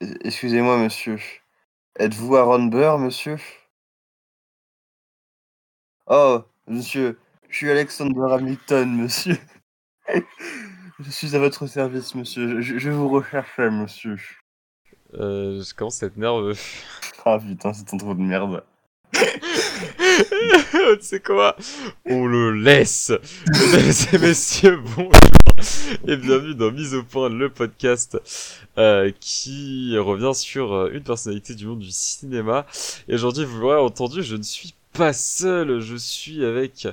Excusez-moi, monsieur. Êtes-vous Aaron Burr, monsieur? Oh, monsieur, je suis Alexander Hamilton, monsieur. Je suis à votre service, monsieur. Je, je vous recherchais, monsieur. Euh, je commence à être nerveux. Ah putain, c'est un trou de merde. tu sais quoi? On le laisse Mesdames et messieurs, bonjour et bienvenue dans Mise au point, le podcast euh, qui revient sur euh, une personnalité du monde du cinéma. Et aujourd'hui, vous l'aurez entendu, je ne suis pas seul, je suis avec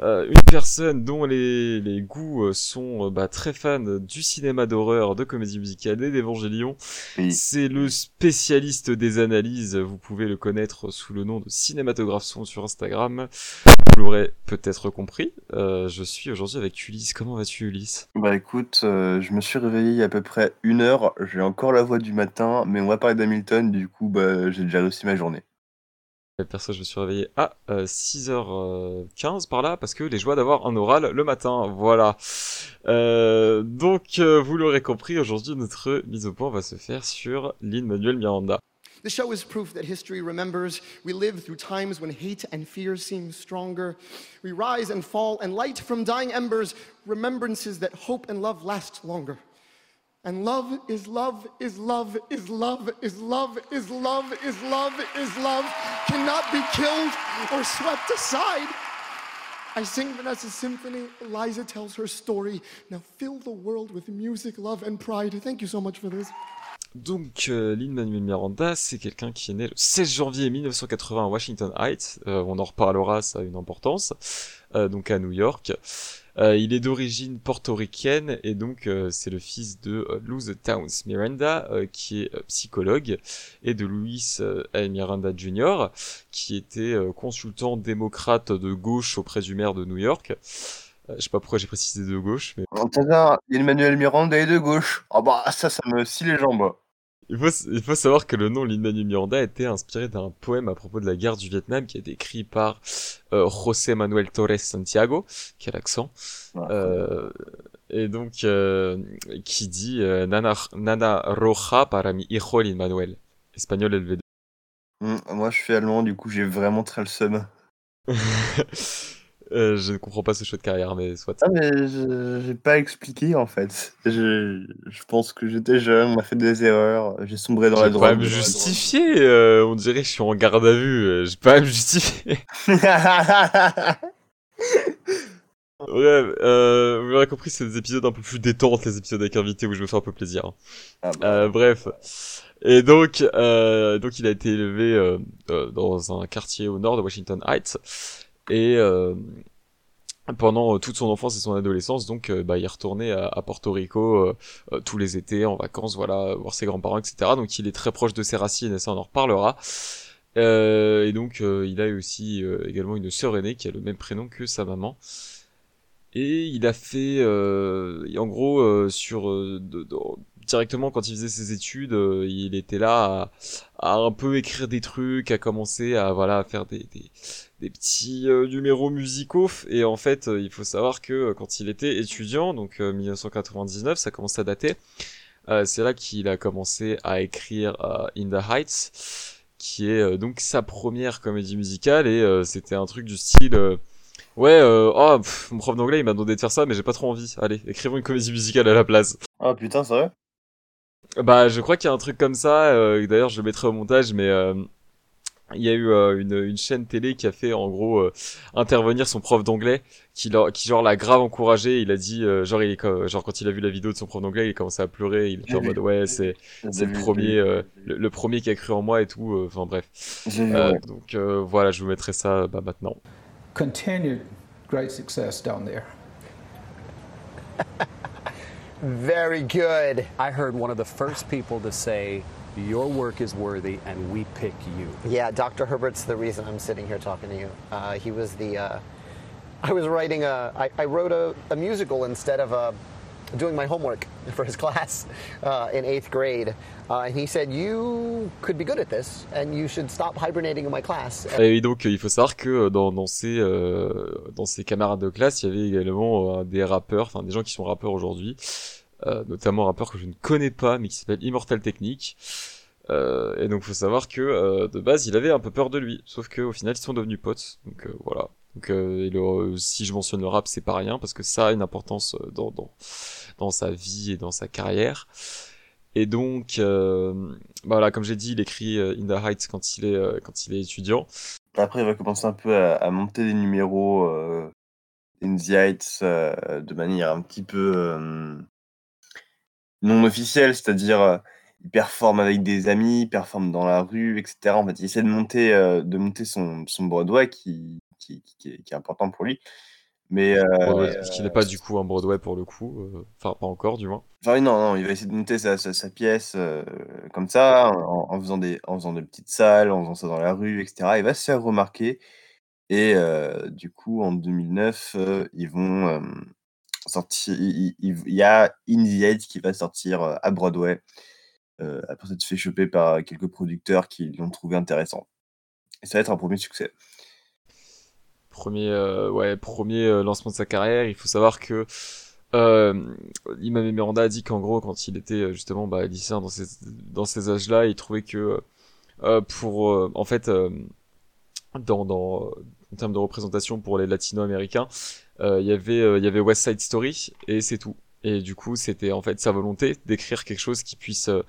euh, une personne dont les, les goûts euh, sont euh, bah, très fans du cinéma d'horreur, de comédie musicale et d'évangélion. Oui. C'est le spécialiste des analyses, vous pouvez le connaître sous le nom de Cinématographe Son sur Instagram. Vous l'aurez peut-être compris, euh, je suis aujourd'hui avec Ulysse. Comment vas-tu Ulysse? Bah écoute, euh, je me suis réveillé il y a à peu près une heure. J'ai encore la voix du matin, mais on va parler d'Hamilton, du coup, bah j'ai déjà réussi ma journée. Perso, je me suis réveillé à euh, 6h15 par là parce que les joies d'avoir un oral le matin, voilà. Euh, donc, euh, vous l'aurez compris, aujourd'hui notre mise au point va se faire sur Lin-Manuel Miranda. The show is proof that history remembers. We live through times when hate and fear seem stronger. We rise and fall, and light from dying embers, remembrances that hope and love last longer. And love is love is love is love is love is love is love is love cannot be killed or swept aside. I sing Vanessa's symphony. Eliza tells her story. Now fill the world with music, love, and pride. Thank you so much for this. Donc, euh, Lin-Manuel Miranda, c'est quelqu'un qui est né le 16 janvier 1980 à Washington Heights. Euh, on en reparlera, ça a une importance. Euh, donc à New York. Euh, il est d'origine portoricaine et donc euh, c'est le fils de euh, Luz Towns Miranda, euh, qui est euh, psychologue, et de Louis euh, L. Miranda Jr., qui était consultant démocrate de gauche auprès du maire de New York. Je sais pas pourquoi j'ai précisé de gauche, mais Emmanuel Miranda et de gauche. Ah bah ça, ça me scie les jambes. Il faut, il faut savoir que le nom Lin-Manuel Miranda a été inspiré d'un poème à propos de la guerre du Vietnam qui a été écrit par euh, José Manuel Torres Santiago, quel accent, Ouais. euh, et donc euh, qui dit Nana, Nana Roja para mi hijo Lin-Manuel, espagnol LV2. Hum, moi, je suis allemand, du coup, j'ai vraiment très le seum. Euh, je ne comprends pas ce choix de carrière, mais soit. Ah mais je- j'ai pas expliqué en fait. Je, je pense que j'étais jeune, on m'a fait des erreurs, j'ai sombré dans la J'ai pas à drogue. me justifier, euh, on dirait que je suis en garde à vue, euh, j'ai pas à me justifier. Ouais, euh, vous l'aurez compris, c'est des épisodes un peu plus détentes, les épisodes avec invité où je me fais un peu plaisir. Ah bah, Euh, bref. Et donc, euh, donc il a été élevé euh, dans un quartier au nord de Washington Heights. Et euh, pendant euh, toute son enfance et son adolescence, donc, euh, bah, il retournait à, à Porto Rico euh, tous les étés en vacances, voilà, voir ses grands-parents, etc. Donc, il est très proche de ses racines et ça, on en reparlera. Euh, et donc, euh, il a aussi également une sœur aînée qui a le même prénom que sa maman. Et il a fait, en gros, sur directement quand il faisait ses études, euh, il était là à, à un peu écrire des trucs, à commencer à voilà à faire des, des, des petits euh, numéros musicaux. Et en fait, euh, il faut savoir que euh, quand il était étudiant, donc euh, 1999, ça commence à dater. euh, c'est là qu'il a commencé à écrire euh, In the Heights, qui est euh, donc sa première comédie musicale et euh, c'était un truc du style. euh, Ouais, euh, oh, pff, mon prof d'anglais il m'a demandé de faire ça, mais j'ai pas trop envie. Allez, écrivons une comédie musicale à la place. Ah putain, sérieux Bah, je crois qu'il y a un truc comme ça. euh, D'ailleurs, je le mettrai au montage, mais euh, il y a eu euh, une, une chaîne télé qui a fait en gros euh, intervenir son prof d'anglais, qui, genre l'a grave encouragé. Il a dit, euh, genre, il est co- genre quand il a vu la vidéo de son prof d'anglais, il a commencé à pleurer. Il était en mode ouais, c'est c'est le premier, euh, le, le premier qui a cru en moi et tout. euh, Enfin bref. Euh, donc euh, voilà, je vous mettrai ça bah, maintenant. continued great success down there. Very good. I heard one of the first people to say, Your work is worthy, and we pick you. Yeah, Dr. Herbert's the reason I'm sitting here talking to you. Uh, he was the. Uh, I was writing a. I, I wrote a, a musical instead of uh doing my homework for his class uh, in eighth grade. Uh, and he said, You could be good at this, and you should stop hibernating in my class. Et donc, euh, il faut savoir que dans, dans, ses, euh, dans ses camarades de classe, il y avait également euh, des rappeurs, enfin des gens qui sont rappeurs aujourd'hui, notamment un rappeur que je ne connais pas, mais qui s'appelle Immortal Technique. Euh, et donc faut savoir que euh, de base il avait un peu peur de lui, sauf qu'au final ils sont devenus potes. Donc euh, voilà. Donc euh, et si je mentionne le rap c'est pas rien parce que ça a une importance euh, dans, dans dans sa vie et dans sa carrière. Et donc euh, bah voilà comme j'ai dit il écrit euh, In the Heights quand il est euh, quand il est étudiant. Après, il va commencer un peu à, à monter des numéros euh, in the Heights euh, de manière un petit peu euh, non officielle, c'est-à-dire euh, il performe avec des amis, il performe dans la rue, etc. En fait, il essaie de monter, euh, de monter son, son Broadway qui, qui, qui, est, qui est important pour lui. Mais euh, Broadway, parce qu'il n'est pas du coup un Broadway pour le coup, euh, enfin pas encore du moins. Enfin, oui, non, non, il va essayer de monter sa, sa, sa pièce euh, comme ça, en, en faisant des, en faisant des petites salles, en faisant ça dans la rue, etc. Il va se faire remarquer. Et euh, du coup, en 2009, euh, ils vont euh. Il, y a In the Heights qui va sortir euh, à Broadway. Euh, après s'être fait choper par quelques producteurs qui l'ont trouvé intéressant. Et ça va être un premier succès. Premier, euh, ouais, premier euh, lancement de sa carrière. Il faut savoir que euh, Imam Miranda a dit qu'en gros, quand il était euh, justement bah, lycéen dans ces, dans ces âges-là, il trouvait que euh, pour, euh, en fait, euh, dans, dans, en termes de représentation pour les latino-américains, euh, il y avait, euh, il y avait West Side Story et c'est tout. Et du coup, c'était en fait sa volonté d'écrire quelque chose qui puisse euh,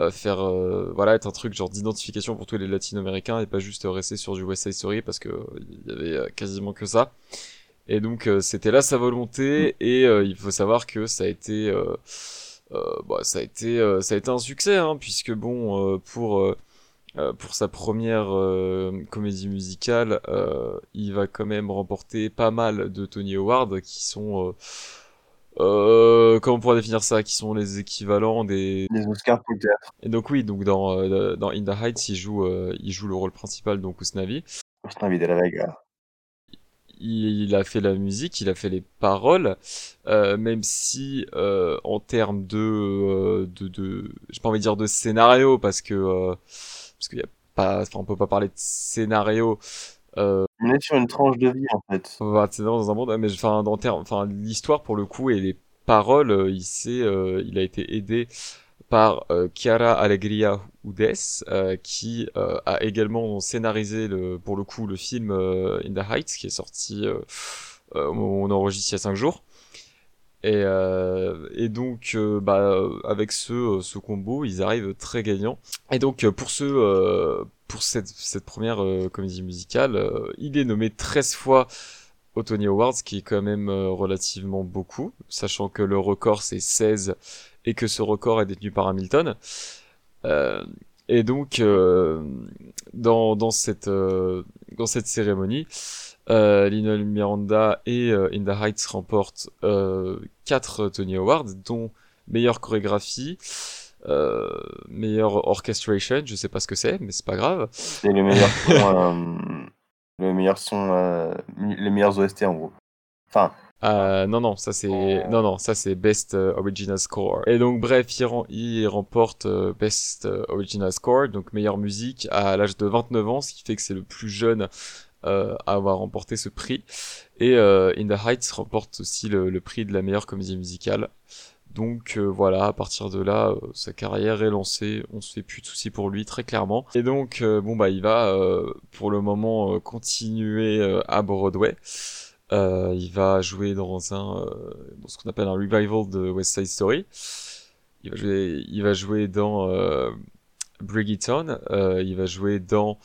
euh, faire, euh, voilà, être un truc genre d'identification pour tous les latino-américains et pas juste euh, rester sur du West Side Story parce que euh, il y avait euh, quasiment que ça. Et donc euh, c'était là sa volonté et euh, il faut savoir que ça a été euh, euh, bah, ça a été euh, ça a été un succès hein, puisque bon euh, pour euh, pour sa première euh, comédie musicale euh, il va quand même remporter pas mal de Tony Award qui sont euh, euh, comment on pourrait définir ça? Qui sont les équivalents des Les Oscars pour le théâtre. et donc oui donc dans euh, dans In the Heights il joue euh, il joue le rôle principal donc Usnavi Austin de la Vega. il, il a fait la musique, il a fait les paroles, euh, même si euh, en termes de, euh, de, de j'ai pas envie de dire de scénario parce que euh, parce qu'il y a pas, enfin on peut pas parler de scénario. Euh, On est sur une tranche de vie en fait. on va c'est dans un monde, mais enfin en termes, enfin l'histoire pour le coup et les paroles, euh, il s'est, euh, il a été aidé par euh, Chiara Alegria Udes, euh, qui euh, a également scénarisé le, pour le coup le film In the Heights, qui est sorti au moment où on enregistre il y a 5 jours. Et, euh, et donc, euh, bah, avec ce, euh, ce combo, ils arrivent très gagnants. Et donc, euh, pour ce, euh, pour cette, cette première euh, comédie musicale, il est nommé 13 fois au Tony Awards, ce qui est quand même relativement beaucoup, sachant que le record c'est 16 et que ce record est détenu par Hamilton. Et donc, dans, dans, cette, dans cette cérémonie, euh, Lionel Miranda et euh, In the Heights remportent euh, 4 Tony Awards, dont meilleure chorégraphie, euh, meilleure orchestration, je sais pas ce que c'est, mais c'est pas grave. C'est le meilleur son, euh, le meilleur son, euh, les meilleurs OST en gros. Enfin, non, non, ça c'est non, non, ça c'est Best Original Score. Et donc bref, il, rem- il remporte Best Original Score, donc meilleure musique à l'âge de 29 ans, ce qui fait que c'est le plus jeune euh, à avoir remporté ce prix. Et euh, In the Heights remporte aussi le, prix de la meilleure comédie musicale. Donc euh, voilà, à partir de là, euh, sa carrière est lancée, on se fait plus de soucis pour lui très clairement. Et donc euh, bon bah il va euh, pour le moment continuer à Broadway. Il va jouer dans un dans ce qu'on appelle un revival de West Side Story. Il va jouer, il va jouer dans Brigitown. Euh, il va jouer dans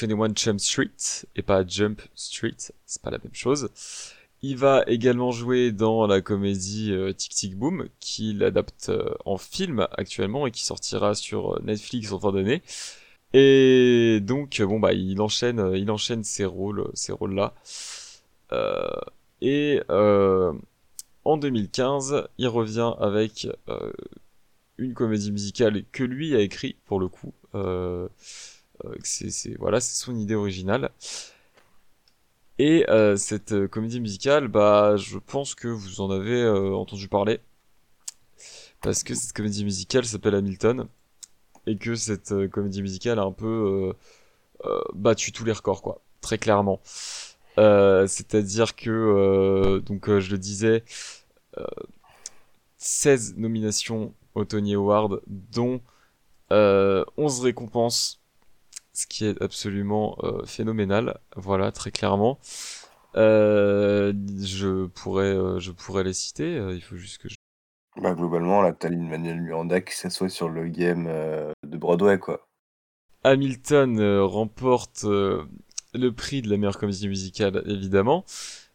21 Jump Street et pas Jump Street. C'est pas la même chose. Il va également jouer dans la comédie euh, Tic Tic Boom, qu'il adapte euh, en film actuellement et qui sortira sur euh, Netflix en fin d'année. Et donc, bon bah, il enchaîne, il enchaîne ces rôles, ces rôles-là. Et en 2015, il revient avec une comédie musicale que lui a écrit pour le coup. Euh, c'est, voilà, c'est son idée originale. Et euh, cette euh, comédie musicale, bah, je pense que vous en avez entendu parler. Parce que cette comédie musicale s'appelle Hamilton. Et que cette comédie musicale a un peu battu tous les records, quoi. Très clairement. C'est-à-dire que, donc je le disais, euh, 16 nominations au Tony Award, dont euh, 11 récompenses, ce qui est absolument euh, phénoménal. Voilà, très clairement. Euh, je pourrais, euh, je pourrais les citer. euh, il faut juste que je... Bah, globalement, là, t'as Lin-Manuel Miranda qui s'assoit sur le game de Broadway, quoi. Hamilton remporte le prix de la meilleure comédie musicale, évidemment.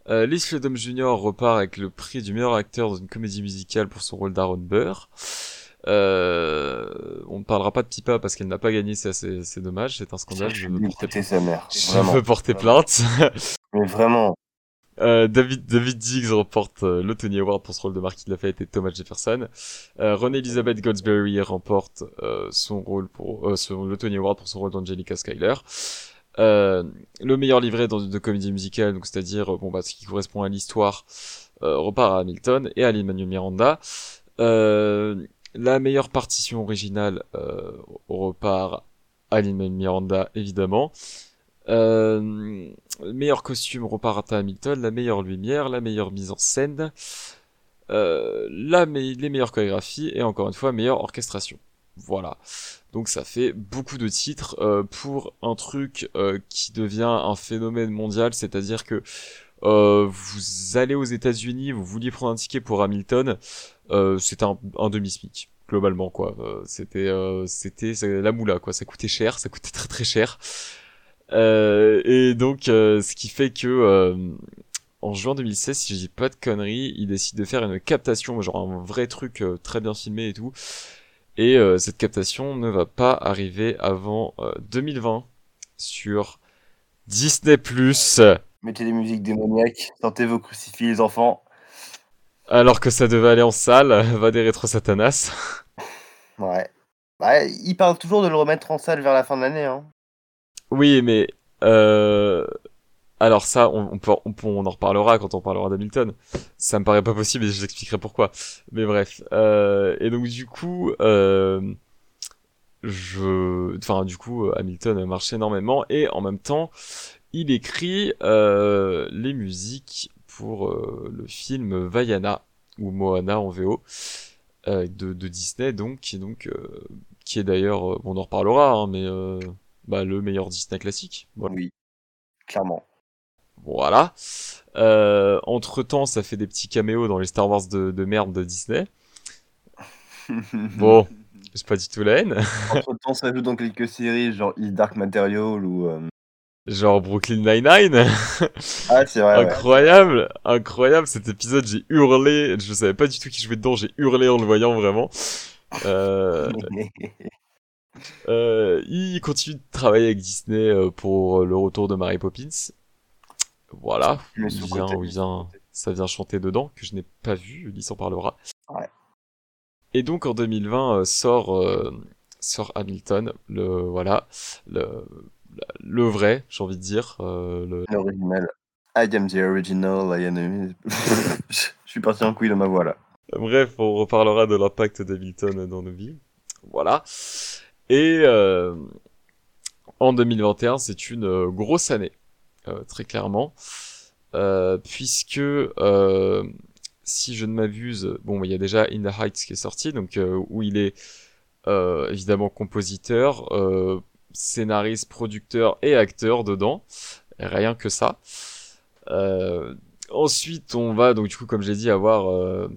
Euh, Lee Jr. repart avec le prix du meilleur acteur dans une comédie musicale pour son rôle d'Aaron Burr. Euh, on ne parlera pas de Pipa parce qu'elle n'a pas gagné, c'est assez- c'est dommage, c'est un scandale. Je veux porter, Écoutez sa mère. je veux porter plainte. Mais vraiment. Euh, David, David Diggs remporte euh, le Tony Award pour ce rôle de Marquis Lafayette et Thomas Jefferson. Euh, Ronnie Elizabeth Goldsberry remporte son rôle pour son- le Tony Award pour son rôle d'Angelica Schuyler. Euh, le meilleur livret dans de comédie musicale, donc c'est-à-dire bon bah ce qui correspond à l'histoire, repart à Hamilton et à Lin-Manuel Miranda. Euh, la meilleure partition originale euh, repart à Miranda évidemment. Euh, le meilleur costume repart à Hamilton, la meilleure lumière, la meilleure mise en scène, euh, les meilleures chorégraphies et encore une fois meilleure orchestration. Voilà. Donc ça fait beaucoup de titres euh, pour un truc euh, qui devient un phénomène mondial, c'est-à-dire que euh, vous allez aux États-Unis, vous vouliez prendre un ticket pour Hamilton, euh, c'était un, demi-smic globalement quoi. Euh, c'était euh, c'était la moula quoi, ça coûtait cher, ça coûtait très très cher. Et donc, ce qui fait que en juin 2016, si je dis pas de conneries, il décide de faire une captation, genre un vrai truc très bien filmé et tout. Et cette captation ne va pas arriver avant euh, 2020 sur Disney+. Mettez des musiques démoniaques, sortez vos crucifix, les enfants. Alors que ça devait aller en salle, va des rétro satanas. Ouais. Bah, il parle toujours de le remettre en salle vers la fin de l'année, hein. Oui, mais euh... alors ça, on, on, peut, on, peut- on en reparlera quand on parlera d'Hamilton. Ça me paraît pas possible et je vous expliquerai pourquoi. Mais bref. Euh... Et donc du coup, euh... je, enfin du coup, Hamilton marche énormément et en même temps, il écrit les musiques pour euh, le film Vaiana ou Moana en VO euh, de, de Disney, donc qui est donc euh, qui est d'ailleurs, bon, on en reparlera, hein, mais bah, le meilleur Disney classique. Voilà. Oui, clairement. Voilà. Entre temps, ça fait des petits caméos dans les Star Wars de, de merde de Disney. Bon, c'est pas du tout la haine. Entre temps, ça joue dans quelques séries, genre Dark Material ou. Genre Brooklyn Nine-Nine. Ah, c'est vrai, ouais. incroyable, incroyable cet épisode. J'ai hurlé. Je savais pas du tout qui jouait dedans. J'ai hurlé en le voyant vraiment. Euh, euh, il continue de travailler avec Disney euh, pour le retour de Mary Poppins. Voilà. Il vient, il vient, ça vient chanter dedans, que je n'ai pas vu, il s'en parlera. Ouais. Et donc en 2020 euh, sort, euh, sort Hamilton, le, voilà, le, le vrai, j'ai envie de dire. euh, le... L'original. I am the original, I am. Je suis parti en couille dans ma voix, là. Bref, on reparlera de l'impact d'Hamilton dans nos vies. Voilà. Et euh, en 2021, c'est une euh, grosse année, euh, très clairement, euh, puisque euh, si je ne m'abuse, bon, il y a déjà In the Heights qui est sorti, donc euh, où il est euh, évidemment compositeur, euh, scénariste, producteur et acteur dedans, rien que ça. Euh, ensuite, on va donc du coup, comme j'ai dit, avoir euh,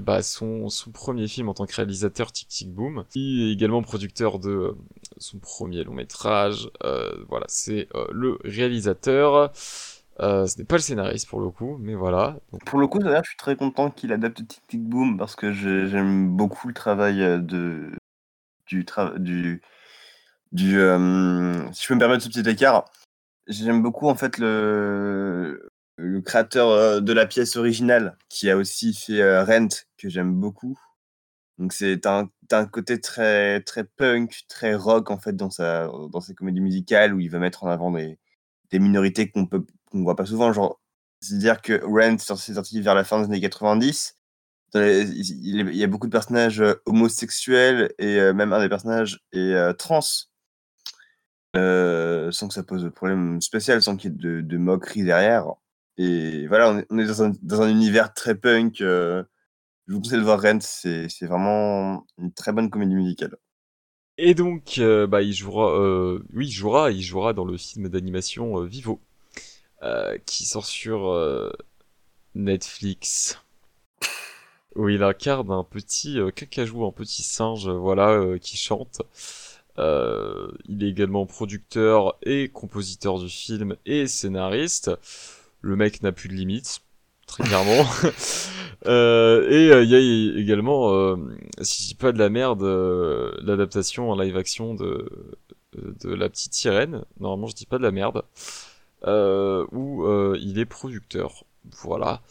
bah, son, son premier film en tant que réalisateur Tic Tic Boom. Il est également producteur de euh, son premier long métrage. Voilà, c'est le réalisateur. Ce n'est pas le scénariste pour le coup, mais voilà. Pour le coup, je suis très content qu'il adapte Tic Tic Boom parce que j'aime beaucoup le travail de du tra- du si je peux me permettre ce petit écart, j'aime beaucoup en fait le créateur de la pièce originale qui a aussi fait Rent que j'aime beaucoup. Donc c'est un, côté très très punk, très rock en fait dans sa dans ses comédies musicales où il va mettre en avant des minorités qu'on peut qu'on voit pas souvent genre c'est-à-dire que Rent s'est sorti vers la fin des années 90. Dans les- il y a beaucoup de personnages homosexuels et même un des personnages est trans. Euh, sans que ça pose de problème spécial, sans qu'il y ait de, de moquerie derrière. Et voilà, on est, dans, un, univers très punk, euh, je vous conseille de voir Rent, c'est vraiment une très bonne comédie musicale. Et donc, euh, bah, il jouera, oui, jouera, il jouera dans le film d'animation Vivo, qui sort sur Netflix. Où il incarne un petit euh, cacajou, un petit singe, voilà, qui chante. Euh, il est également producteur et compositeur du film et scénariste. Le mec n'a plus de limites, très clairement. Euh, et euh, il y a également, euh, si je dis pas de la merde, euh, l'adaptation en live action de, de La Petite Sirène. Normalement, je dis pas de la merde. Euh, où il est producteur. Voilà.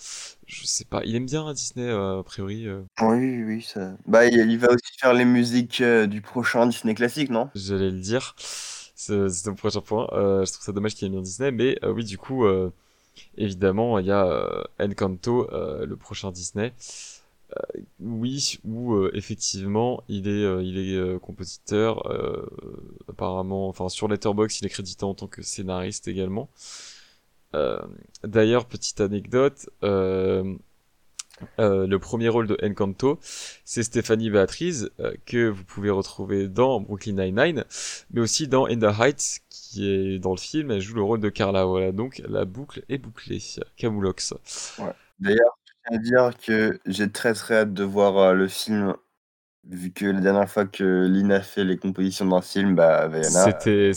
Je sais pas. Il aime bien Disney, euh, a priori. euh. Oui, oui, ça. Bah, il, va aussi faire les musiques euh, du prochain Disney classique, non? J'allais le dire. C'est mon prochain point. Je trouve ça dommage qu'il ait mis en Disney, mais oui, du coup, évidemment, il y a Encanto, le prochain Disney. Euh, oui, où euh, effectivement, il est, euh, il est compositeur. apparemment, enfin sur Letterboxd, il est crédité en tant que scénariste également. Euh, D'ailleurs, petite anecdote. euh, euh, le premier rôle de Encanto, c'est Stéphanie Beatriz, que vous pouvez retrouver dans Brooklyn Nine-Nine, mais aussi dans In the Heights, qui est dans le film, elle joue le rôle de Carla. Voilà, donc la boucle est bouclée. Camoulox. D'ailleurs, je tiens à dire que j'ai très très hâte de voir le film, vu que la dernière fois que Lina a fait les compositions d'un film, bah. C'était,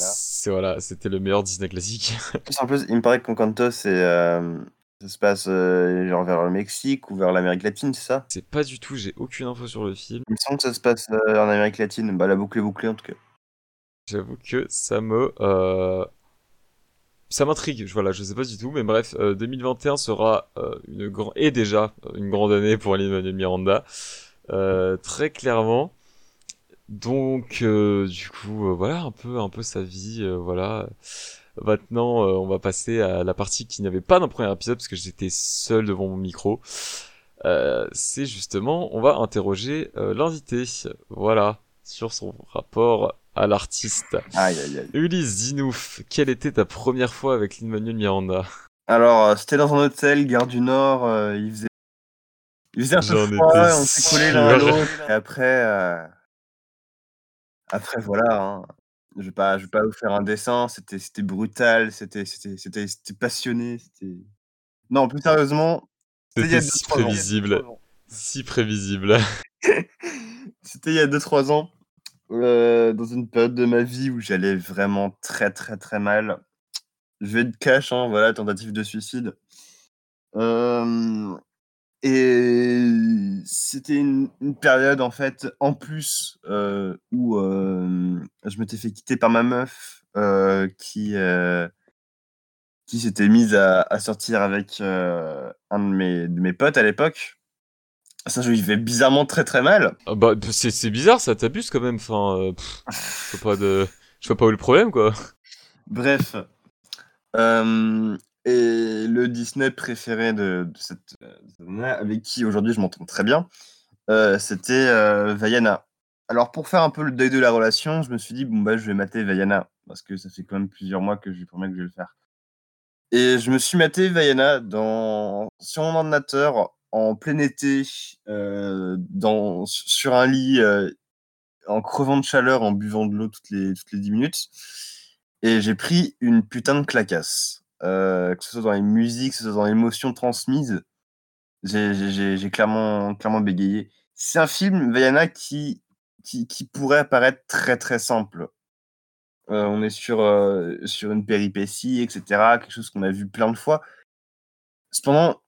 voilà, c'était le meilleur Disney classique. En plus, il me paraît qu'Encanto, c'est, euh, ça se passe euh, genre vers le Mexique ou vers l'Amérique latine, c'est ça? C'est pas du tout, j'ai aucune info sur le film. Il me semble que ça se passe euh, en Amérique latine. Bah, la boucle est bouclée en tout cas. J'avoue que ça me, ça m'intrigue. Je- Voilà, je sais pas du tout, mais bref, euh, 2021 sera une grande et déjà une grande année pour Lin-Manuel Miranda, euh, très clairement. Donc, euh, du coup, euh, voilà un peu, un peu sa vie, euh, voilà. Maintenant, euh, on va passer à la partie qui n'avait pas d'un premier épisode parce que j'étais seul devant mon micro. Euh, c'est justement, on va interroger euh, l'invité, voilà, sur son rapport à l'artiste. Aïe aïe aïe. Ulysse Dinouf, quelle était ta première fois avec Lin-Manuel Miranda? Alors, euh, c'était dans un hôtel, Gare du Nord, euh, il faisait. Il faisait un peu froid, on s'est collés l'un à l'autre. Et après, euh, après voilà, hein. je vais pas, je vais pas vous faire un dessin. C'était, c'était brutal, c'était, c'était, c'était, c'était passionné, c'était. Non, plus sérieusement, c'était si prévisible, si prévisible. C'était il y a 2-3 ans, euh, dans une période de ma vie où j'allais vraiment très très très mal. Je vais être cash, hein, voilà, tentative de suicide. Euh, et c'était une, une période en fait, en plus, euh, où euh, je m'étais fait quitter par ma meuf euh, qui, euh, qui s'était mise à, à sortir avec un de mes, de mes potes à l'époque. Ça, je vivais bizarrement très très mal. Ah bah, c'est bizarre, ça t'abuse quand même. Enfin, pff, je vois pas de, je vois pas où est le problème quoi. Bref. Euh, et le Disney préféré de, de cette, euh, avec qui aujourd'hui je m'entends très bien, euh, c'était euh, Vaiana. Alors pour faire un peu le deuil de la relation, je me suis dit, bon bah je vais mater Vaiana, parce que ça fait quand même plusieurs mois que je lui promets que je vais le faire. Et je me suis maté Vaiana dans, sur mon ordinateur en plein été, euh, sur un lit, euh, en crevant de chaleur, en buvant de l'eau toutes les, toutes les 10 minutes. Et j'ai pris une putain de clacasse. Euh, que ce soit dans les musiques, que ce soit dans l'émotion transmise, j'ai- clairement, clairement bégayé. C'est un film, Vaiana, qui, qui, pourrait paraître très très simple. Euh, on est sur, euh, sur une péripétie, etc. Quelque chose qu'on a vu plein de fois. Cependant,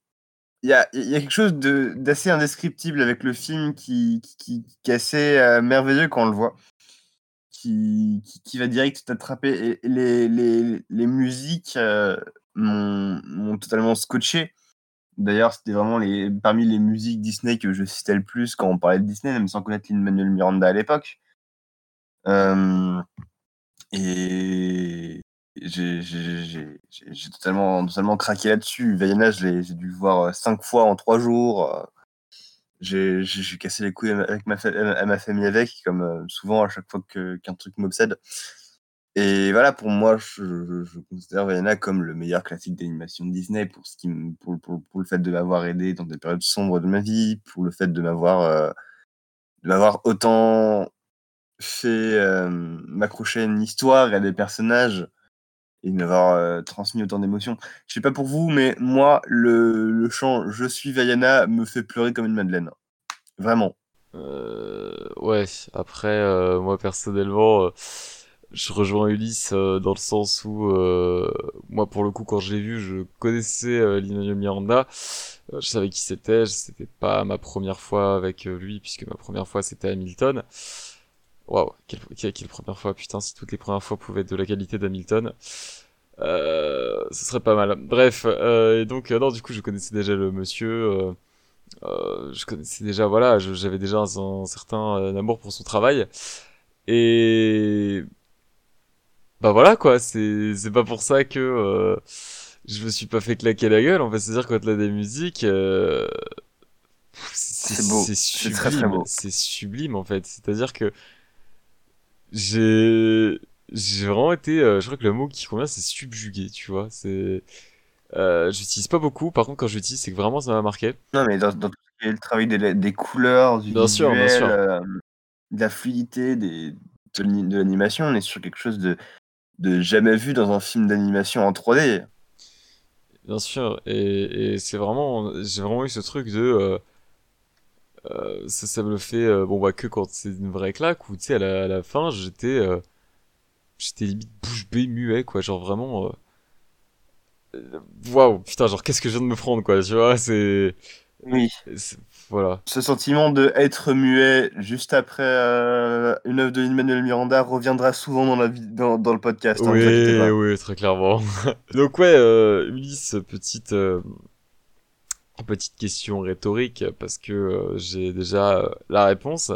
il y a, y a quelque chose d'assez indescriptible avec le film qui, qui, est assez merveilleux quand on le voit qui, va direct t'attraper. Les, les, les musiques euh, m'ont totalement scotché. D'ailleurs, c'était vraiment les, parmi les musiques Disney que je citais le plus quand on parlait de Disney, même sans connaître Lin-Manuel Miranda à l'époque. Euh, et j'ai totalement, totalement craqué là-dessus. Vaiana, j'ai dû le voir euh, cinq fois en trois jours. J'ai cassé les couilles avec ma, à ma famille avec, comme euh, souvent à chaque fois qu'un truc m'obsède. Et voilà, pour moi, je, considère Vaiana comme le meilleur classique d'animation de Disney pour, ce qui, pour, pour, pour le fait de m'avoir aidé dans des périodes sombres de ma vie, pour le fait de m'avoir euh, autant fait euh, m'accrocher à une histoire et à des personnages et de m'avoir euh, transmis autant d'émotions. Je sais pas pour vous, mais moi, le, le chant Je suis Vaiana me fait pleurer comme une madeleine. Vraiment. Euh, ouais, après, euh, moi personnellement, euh, je rejoins Ulysse euh, dans le sens où, euh, moi pour le coup, quand je l'ai vu, je connaissais Lin-Manuel Miranda, je savais qui c'était, c'était pas ma première fois avec lui, puisque ma première fois c'était Hamilton. Waouh, quelle, quelle, quelle première fois, putain, si toutes les premières fois pouvaient être de la qualité d'Hamilton. Euh, ce serait pas mal. Bref, euh, et donc, euh, non, du coup, je connaissais déjà le monsieur. euh, euh, je connaissais déjà, voilà, j'avais déjà un, un certain euh, amour pour son travail. Et bah voilà quoi, c'est c'est pas pour ça que euh, je me suis pas fait claquer la gueule. En fait, c'est-à-dire quand là des musiques, euh, c'est sublime, c'est sublime en fait. C'est-à-dire que j'ai j'ai vraiment été, euh, je crois que le mot qui convient c'est subjugué, tu vois. C'est euh, j'utilise pas beaucoup. Par contre, quand j'utilise, c'est que vraiment ça m'a marqué. Non, mais dans, dans tout ce qui est le travail des, des couleurs, du Bien sûr, bien visuel, sûr. euh, de la fluidité, des, de l'ani- de l'animation, on est sur quelque chose de, de jamais vu dans un film d'animation en 3D. Bien sûr, et, et c'est vraiment, j'ai vraiment eu ce truc de, euh, ça, ça me le fait, euh, bon bah que quand c'est une vraie claque, ou tu sais à la, à la fin j'étais, euh, j'étais limite bouche bée muet quoi, genre vraiment, waouh, putain genre qu'est-ce que je viens de me prendre quoi, tu vois, c'est, Oui. voilà, Ce sentiment de être muet juste après une œuvre de Lin-Manuel Miranda reviendra souvent dans, la vie, dans, dans le podcast. hein, oui, oui, très clairement. Donc ouais, Ulysse, petite, petite question rhétorique parce que euh, j'ai déjà euh, la réponse.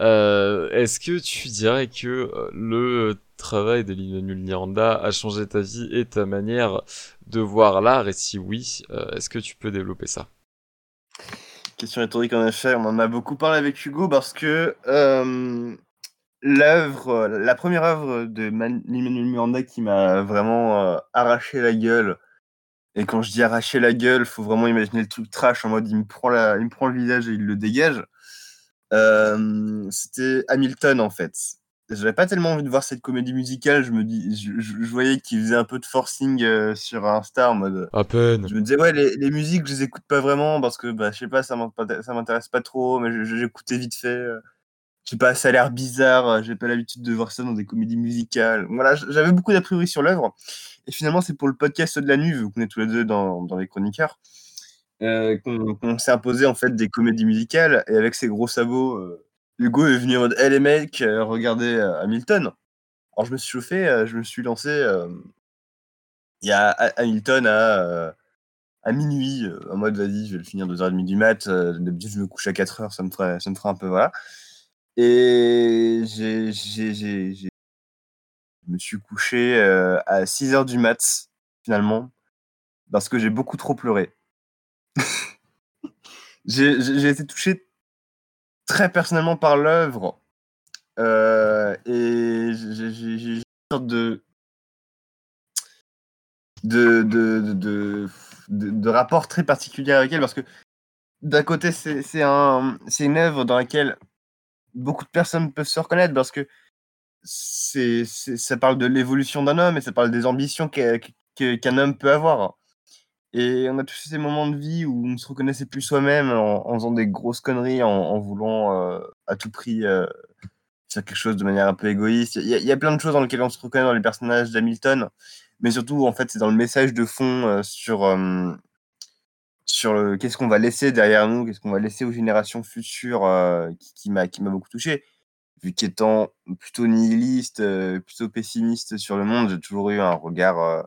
Euh, est-ce que tu dirais que le travail de Lin-Manuel Miranda a changé ta vie et ta manière de voir l'art? Et si oui, est-ce que tu peux développer ça? Question rhétorique en effet, on en a beaucoup parlé avec Hugo parce que l'œuvre, la première œuvre de Man- Lin-Manuel qui m'a vraiment arraché la gueule, et quand je dis arracher la gueule, faut vraiment imaginer le truc trash en mode il me prend, la, il me prend le visage et il le dégage, euh, c'était Hamilton en fait. J'avais pas tellement envie de voir cette comédie musicale, je me dis, je, je- je voyais qu'il faisait un peu de forcing euh, sur Insta en mode À peine. je me disais, ouais, les, les musiques, je les écoute pas vraiment parce que, bah, je sais pas, ça m'int- ça m'intéresse pas trop, mais j'écoutais vite fait. euh, Je sais pas, ça a l'air bizarre, euh, j'ai pas l'habitude de voir ça dans des comédies musicales. Voilà, j'avais beaucoup d'a priori sur l'œuvre. Et finalement, c'est pour le podcast de la nuit, qu'on est tous les deux dans, les chroniqueurs, euh, qu'on s'est imposé en fait des comédies musicales. Et avec ses gros sabots, euh, Hugo est venu en mode, hé les mecs, euh, regardez euh, Hamilton. Alors je me suis chauffé, je me suis lancé. Il y a Ha- Hamilton à. minuit, en mode vas-y, je vais le finir 2h30 du mat. D'habitude, je me couche à 4h, ça me ferait, ça me ferait un peu. Voilà. Et j'ai, je me suis couché euh, à 6h du mat, finalement, parce que j'ai beaucoup trop pleuré. j'ai, été touché très personnellement par l'œuvre. euh, et j'ai, une sorte de. Rapport très particulier avec elle parce que d'un côté c'est c'est un, c'est une œuvre dans laquelle beaucoup de personnes peuvent se reconnaître parce que c'est, c'est- ça parle de l'évolution d'un homme et ça parle des ambitions qu'un homme peut avoir. Et on a tous ces moments de vie où on ne se reconnaissait plus soi-même en, faisant des grosses conneries, en, voulant euh, à tout prix euh, faire quelque chose de manière un peu égoïste. Il y, a, plein de choses dans lesquelles on se reconnaît dans les personnages d'Hamilton, mais surtout, en fait, c'est dans le message de fond euh, sur, sur le- qu'est-ce qu'on va laisser derrière nous, qu'est-ce qu'on va laisser aux générations futures euh, qui, qui m'a beaucoup touché. Vu qu'étant plutôt nihiliste, euh, plutôt pessimiste sur le monde, j'ai toujours eu un regard euh,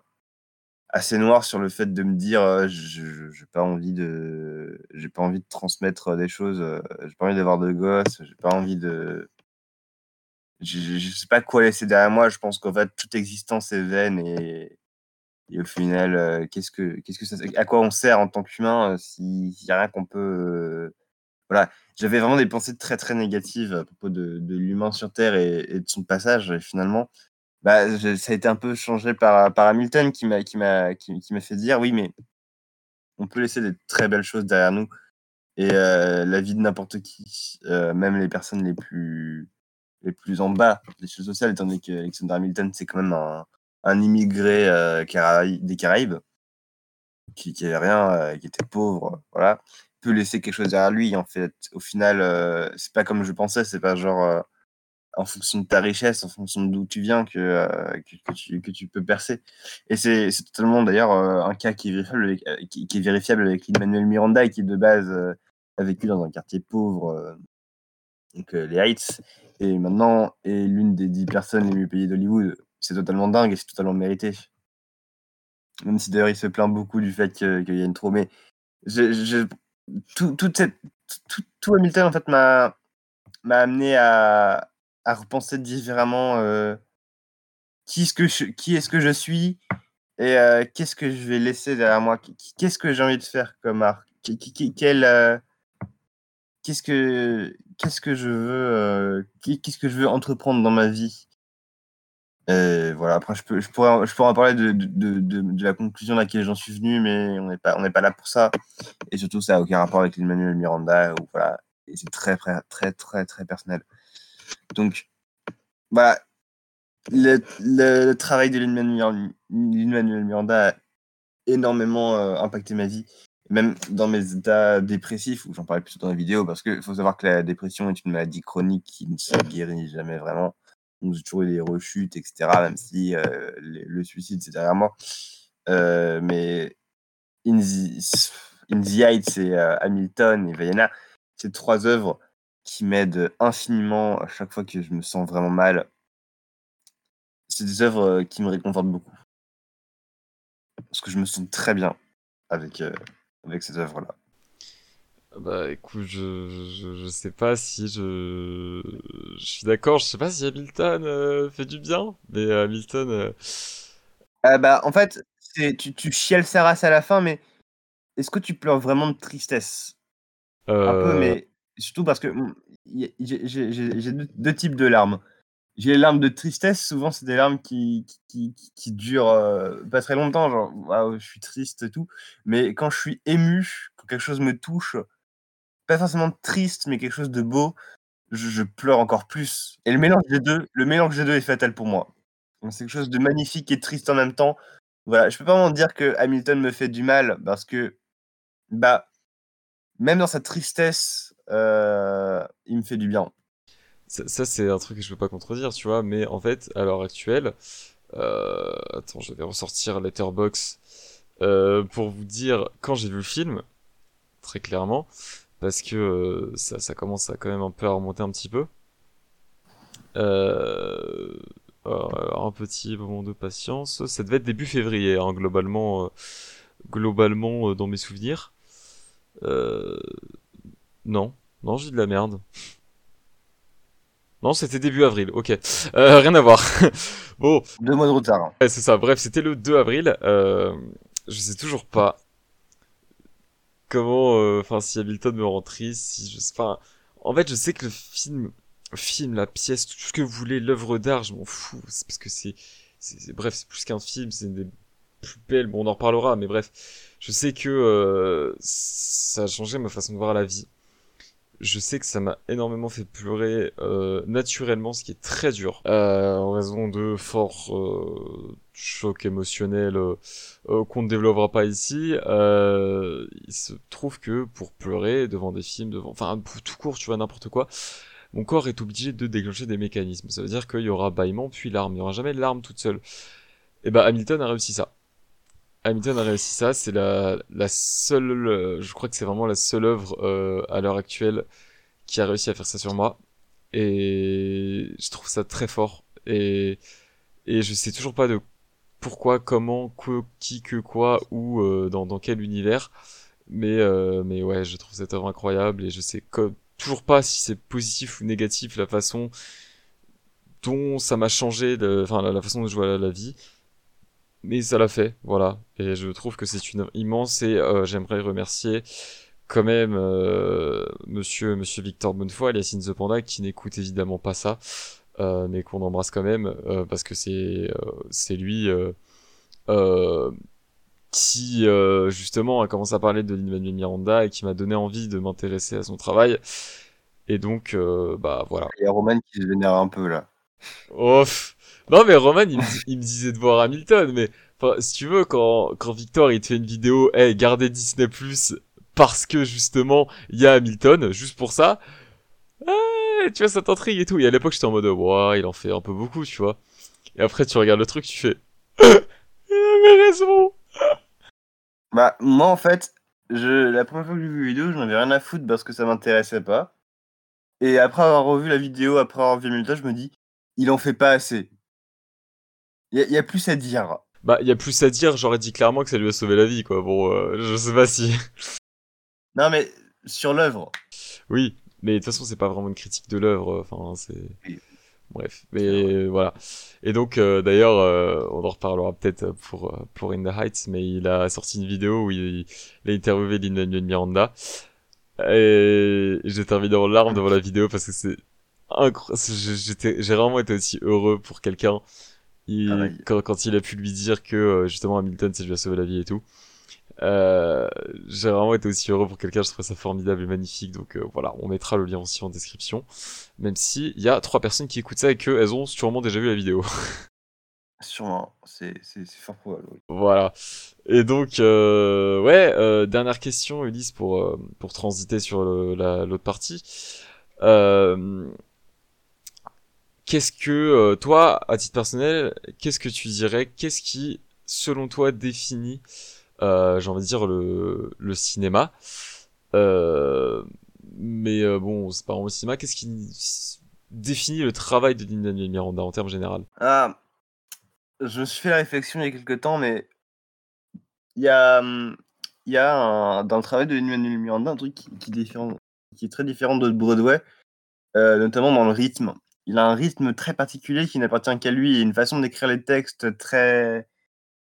assez noir sur le fait de me dire euh, je j'ai pas envie de j'ai pas envie de transmettre des choses, euh, j'ai pas envie d'avoir de gosses, j'ai pas envie de je- je sais pas quoi laisser derrière moi. Je pense qu'en fait toute existence est vaine et, et au final euh, qu'est-ce que qu'est-ce que ça à quoi on sert en tant qu'humain euh, si- s'il y a rien qu'on peut euh, voilà, j'avais vraiment des pensées très très négatives à propos de, l'humain sur Terre et, de son passage. Et finalement, bah, ça a été un peu changé par Hamilton qui m'a qui m'a qui m'a fait dire: «Oui, mais on peut laisser des très belles choses derrière nous et la vie de n'importe qui, même les personnes les plus les plus en bas des choses sociales», étant donné qu'Alexander Hamilton, c'est quand même un un immigré, caraï des Caraïbes qui qui avait rien, heu, qui était pauvre, voilà. Peut laisser quelque chose derrière lui, en fait. Au final, heu, c'est pas comme je pensais, c'est pas genre, heu, en fonction de ta richesse, en fonction d'où tu viens que, que tu peux percer et c'est totalement d'ailleurs, un cas qui est vérifiable avec, qui Lin-Manuel Miranda qui de base, a vécu dans un quartier pauvre, donc les Heights et maintenant est l'une des 10 personnes les mieux payées d'Hollywood. C'est totalement dingue et c'est totalement mérité. Même si d'ailleurs il se plaint beaucoup du fait qu'il gagne trop, mais je je tout toute cette tout tout Hamilton en fait m'a amené à à repenser différemment, heu, qui est-ce que je qui est-ce que je suis et heu, qu'est-ce que je vais laisser derrière moi? Qu qu'est-ce que j'ai envie de faire comme art? Qu qu qu quel, heu, qu'est-ce que qu'est-ce que je veux, qu'est-ce que je veux entreprendre dans ma vie? Et voilà, après je pourrais je pourrais en parler de de de la conclusion à laquelle j'en suis venu, mais on n'est pas pas là pour ça et surtout ça a aucun rapport avec Lin-Manuel Miranda ou voilà et c'est très, très, très, très, personnel. Donc, bah, le le travail de Lin-Manuel Miranda a énormément, heu, impacté ma vie, même dans mes états dépressifs où j'en parlais plus dans la vidéo parce qu'il faut savoir que la dépression est une maladie chronique qui ne se guérit jamais vraiment. Donc j'ai toujours eu des rechutes et cetera, même si, heu, le suicide, c'est derrière moi. Heu, mais In the Heights et heu, Hamilton et Vaiana, c'est 3 œuvres qui m'aident infiniment à chaque fois que je me sens vraiment mal. C'est des œuvres, qui me réconfortent beaucoup. Parce que je me sens très bien avec, avec ces œuvres-là. Bah écoute, je, je, je sais pas si je, je suis d'accord, je sais pas si Hamilton euh, fait du bien, mais euh, Hamilton. euh, Ah bah, en fait, c'est tu tu chiales sa race à la fin, mais est-ce que tu pleures vraiment de tristesse? Un peu, euh, mais surtout parce que, a j'ai j'ai j'ai j'ai 2 2 types de larmes. J'ai les larmes de tristesse, souvent c'est des larmes qui qui qui qui durent, pas très longtemps, genre: «Waouh, je suis triste et tout». Mais quand je suis ému, quand quelque chose me touche, pas forcément triste, mais quelque chose de beau, je je pleure encore plus et le mélange des 2 le mélange des 2 est fatal pour moi. C'est quelque chose de magnifique et triste en même temps. Voilà, je peux pas vraiment dire que Hamilton me fait du mal parce que, bah, même dans sa tristesse, heu, il me fait du bien. ça, ça, c'est un truc que je peux pas contredire, tu vois, mais en fait, à l'heure actuelle, euh, attends, je vais ressortir Letterboxd euh, pour vous dire quand j'ai vu le film, très clairement, parce que euh, ça, ça commence à quand même un peu à remonter un petit peu. Euh, alors, un petit moment de patience. Ça devait être début février, hein, globalement, euh, globalement euh, dans mes souvenirs. Euh, non, non, j'ai de la merde. Non, c'était début avril. Ok, Euh, rien à voir. Bon, 2 mois de retard. hein. ouais, c'est ça. Bref, c'était le 2 avril. Euh, je sais toujours pas comment, euh, enfin, si Hamilton me rend triste, si je sais. En fait, je sais que le film, film, la pièce, tout ce que vous voulez, l'œuvre d'art, je m'en fous. C'est parce que c'est- bref, c'est plus qu'un film, c'est une des plus belles. Bon, on en reparlera, mais bref, je sais que euh, ça a changé ma façon de voir la vie. Je sais que ça m'a énormément fait pleurer euh, naturellement, ce qui est très dur, euh, en raison de forts euh, chocs émotionnels euh, euh, qu'on ne développera pas ici. Il se trouve que pour pleurer devant des films, devant, enfin tout court, tu vois n'importe quoi, mon corps est obligé de déclencher des mécanismes. Ça veut dire qu'il y aura bâillement puis larmes. Il n'y aura jamais de larmes toute seule. Et ben Hamilton a réussi ça. Hamilton a réussi ça, c'est la, seule, je crois que c'est vraiment la seule œuvre euh, à l'heure actuelle qui a réussi à faire ça sur moi. Et je trouve ça très fort. Et, et je sais toujours pas de pourquoi, comment, que, qui, que, quoi, ou euh, dans, dans quel univers. Mais, euh, mais ouais, je trouve cette œuvre incroyable et je sais toujours pas si c'est positif ou négatif la façon dont ça m'a changé, de- enfin la, façon je vois la, la vie. Mais ça l'a fait, voilà. Et je trouve que c'est une immense et euh, j'aimerais remercier quand même euh, monsieur, monsieur Victor Bonnefoy, In the Panda, qui n'écoute évidemment pas ça, euh, mais qu'on embrasse quand même, euh, parce que c'est c'est lui qui, justement, a commencé à parler de Lin-Manuel Miranda et qui m'a donné envie de m'intéresser à son travail. Et donc, bah voilà. Il y a Roman qui se vénère un peu là. Pff. Non mais Roman il me, disait de voir Hamilton mais si tu veux quand quand Victor il te fait une vidéo hey gardez Disney Plus parce que justement il y a Hamilton juste pour ça eh, tu vois ça t'intrigue et tout et à l'époque j'étais en mode ouais il en fait un peu beaucoup tu vois et après tu regardes le truc tu fais il avait raison Bah, moi en fait, je, la première fois que j'ai vu la vidéo, j'en avais rien à foutre parce que ça m'intéressait pas. Et après avoir revu la vidéo, après avoir vu Hamilton, je me dis, il en fait pas assez. Il y, a- il y a plus à dire. bah il y a plus à dire j'aurais dit clairement que ça lui a sauvé la vie quoi bon euh, je sais pas si Non mais sur l'œuvre. Oui, mais de toute façon, c'est pas vraiment une critique de l'œuvre. Enfin, c'est. Oui. Bref, mais voilà. Et donc, euh, d'ailleurs, euh, on en reparlera peut-être pour, euh, pour In the Heights, mais il a sorti une vidéo où il, il a interviewé Lin-Manuel Miranda. Et j'étais évidemment en larmes devant la vidéo parce que c'est incroyable. J'ai vraiment été aussi heureux pour quelqu'un. Il- Pareil. quand, quand il a pu lui dire que euh, justement Hamilton, ça lui a sauvé la vie et tout. Euh, j'ai vraiment été aussi heureux pour quelqu'un, je trouve ça formidable et magnifique. Donc euh, voilà, on mettra le lien aussi en description. Même si il y a trois personnes qui écoutent ça et que elles ont sûrement déjà vu la vidéo. Sûrement, c'est c'est- c'est fort probable. oui. voilà. Et donc euh, ouais, dernière question, Ulysse, pour pour transiter sur le- la- l'autre partie. Euh, qu'est-ce que euh, toi, à titre personnel, qu'est-ce que tu dirais, qu'est-ce qui, selon toi, définit, euh, j'ai envie de dire le le cinéma? Euh, mais euh, bon, c'est pas vraiment le cinéma. Qu'est-ce qui définit le travail de Lin-Manuel Miranda en termes généraux? Ah, je me suis fait la réflexion il y a quelques temps, mais il y a, y a un- dans le travail de Lin-Manuel Miranda un truc qui, qui est qui est très différent de Broadway, euh, notamment dans le rythme. Il a un rythme très particulier qui n'appartient qu'à lui et une façon d'écrire les textes très,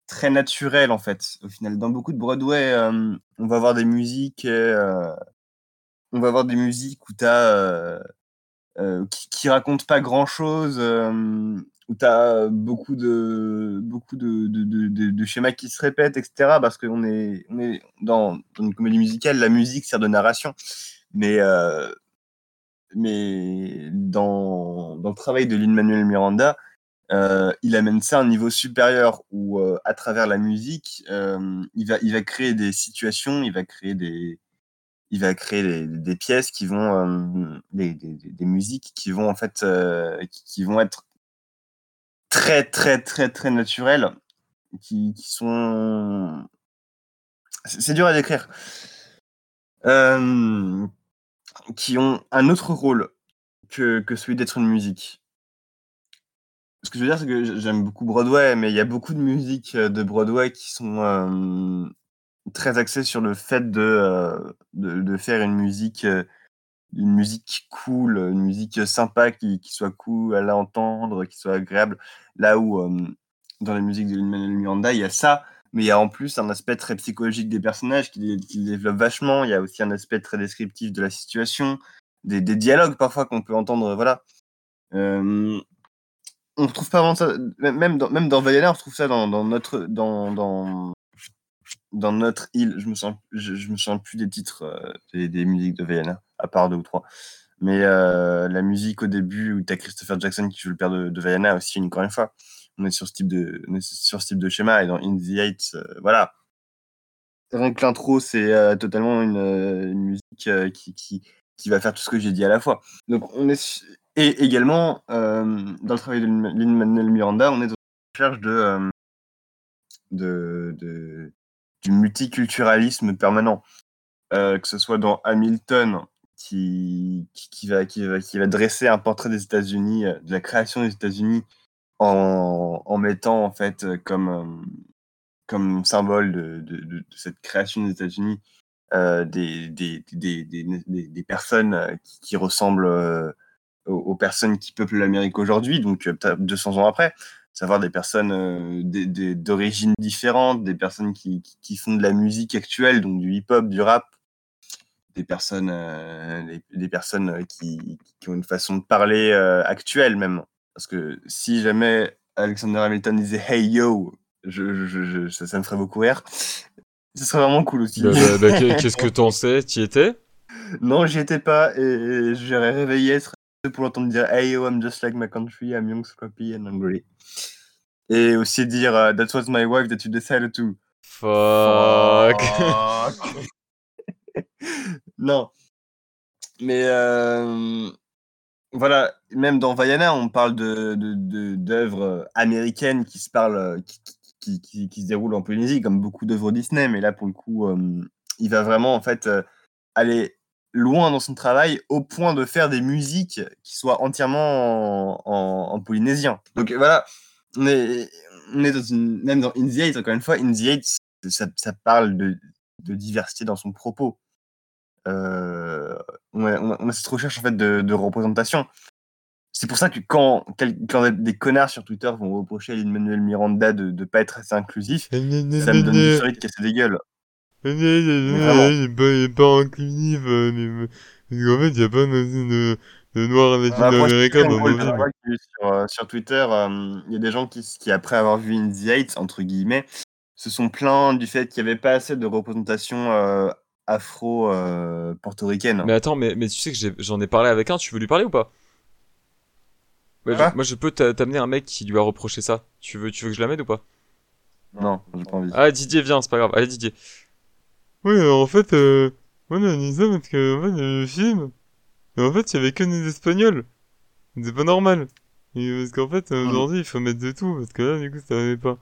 très naturelle en fait. Au final, dans beaucoup de Broadway, euh, on va avoir des musiques, euh, on va avoir des musiques où t'as euh, qui, qui racontent pas grand chose, où tu as beaucoup de beaucoup de, de, schémas qui se répètent, etc. Parce qu'on est, on est dans, dans une comédie musicale, la musique sert de narration, mais mais dans, dans le travail de Lin-Manuel Miranda, euh, il amène ça à un niveau supérieur où, euh, à travers la musique, euh, il, va, il va créer des situations, il va créer des, il va créer des, des pièces qui vont, euh, des, des, des- musiques qui vont en fait, euh, qui, qui vont être très très très très naturelles, qui, qui sont, c'est dur à décrire, Euh, qui ont un autre rôle que, que celui d'être une musique. Ce que je veux dire, c'est que j'aime beaucoup Broadway, mais il y a beaucoup de musiques euh, de Broadway qui sont euh, très axées sur le fait de, euh, de, faire une musique, une musique cool, une musique sympa, qui, qui soit cool à l'entendre, qui soit agréable. Là où dans la musique de Lin-Manuel Miranda, il y a ça, mais il y a en plus un aspect très psychologique des personnages qui, qui développe vachement. Il y a aussi un aspect très descriptif de la situation, des, des dialogues parfois qu'on peut entendre. Voilà. Euh, on retrouve pas vraiment ça, même dans, même dans Vaiana, on retrouve ça dans, dans notre, dans, dans, dans notre île. Je me je, me sens plus des titres euh, des, des musiques de Vaiana, à part deux ou trois. Mais euh, la musique au début où tu as Christopher Jackson qui joue le père de, de aussi, une, encore fois, on est sur ce type de, schéma. Et dans In the Heights, euh, voilà. Rien que l'intro, c'est euh, totalement une, euh, musique qui, va faire tout ce que j'ai dit à la fois. Donc on est et également dans le travail de Lin- Lin-Manuel Miranda, on est la recherche de, du multiculturalisme permanent, que ce soit dans Hamilton qui, va, dresser un portrait des États-Unis, de la création des États-Unis en, mettant en fait euh, comme euh, comme symbole de, cette création des États-Unis euh, des, des, des, des, personnes euh, qui, ressemblent aux, personnes qui peuplent l'Amérique aujourd'hui, donc euh, peut-être 200 ans après, savoir des personnes euh, d'origines différentes, des personnes qui, qui, font de la musique actuelle, donc du hip-hop, du rap, des personnes, des, personnes qui, ont une façon de parler actuelle même, Parce que si jamais Alexander Hamilton disait Hey yo, je, je- je- je- ça, ça me ferait beaucoup rire. Ce serait vraiment cool aussi. Bah, bah, bah, qu'est- Qu'est-ce que t'en sais? T'y étais? Non, j'y étais pas et j'aurais réveillé pour l'entendre dire Hey yo, I'm just like my country, I'm young, scrappy and hungry. Et aussi dire euh, That was my wife that you decided to. Fuck. non. Mais euh, voilà, même dans Vaiana, on parle de de- d'œuvres américaines qui se parlent, euh, qui, qui, se déroulent en Polynésie, comme beaucoup d'œuvres Disney. Mais là, pour le coup, euh, il va vraiment en fait euh, aller loin dans son travail au point de faire des musiques qui soient entièrement en, en- en polynésien. Donc voilà, on est, on est dans même dans In the Eight, encore une fois, In the Eight, ça, ça parle de, de diversité dans son propos. Euh, on, a, on a- on a cette recherche en fait de, de représentation. C'est pour ça que quand, des connards sur Twitter vont reprocher à Lin-Manuel Miranda de ne pas être assez inclusif, ça me donne du envie de casser des gueules. Il est pas, inclusif, euh, mais- qu'en fait, il y a pas de, je latino-américains sais, dans nos films. sur, euh, sur Twitter, euh, il y a des gens qui, qui, après avoir vu In the Heights, entre guillemets, se sont plaints du fait qu'il n'y avait pas assez de représentation euh, afro-portoricaine. Mais attends, mais, mais tu sais que j'en ai parlé avec un, tu veux lui parler ou pas? Ouais, je- Moi, je peux t'a- t'amener un mec qui lui a reproché ça. Tu veux, tu veux que je l'amène ou pas? Non, j'ai pas envie. Ah, Didier, viens, c'est pas grave. Allez, Didier. Oui, alors, en fait, euh, moi, on a dit ça parce que, en fait, le film, et en fait, il y avait que des Espagnols. C'est pas normal. Et parce qu'en fait, euh, aujourd'hui, il faut mettre de tout, parce que là, du coup, ça allait pas.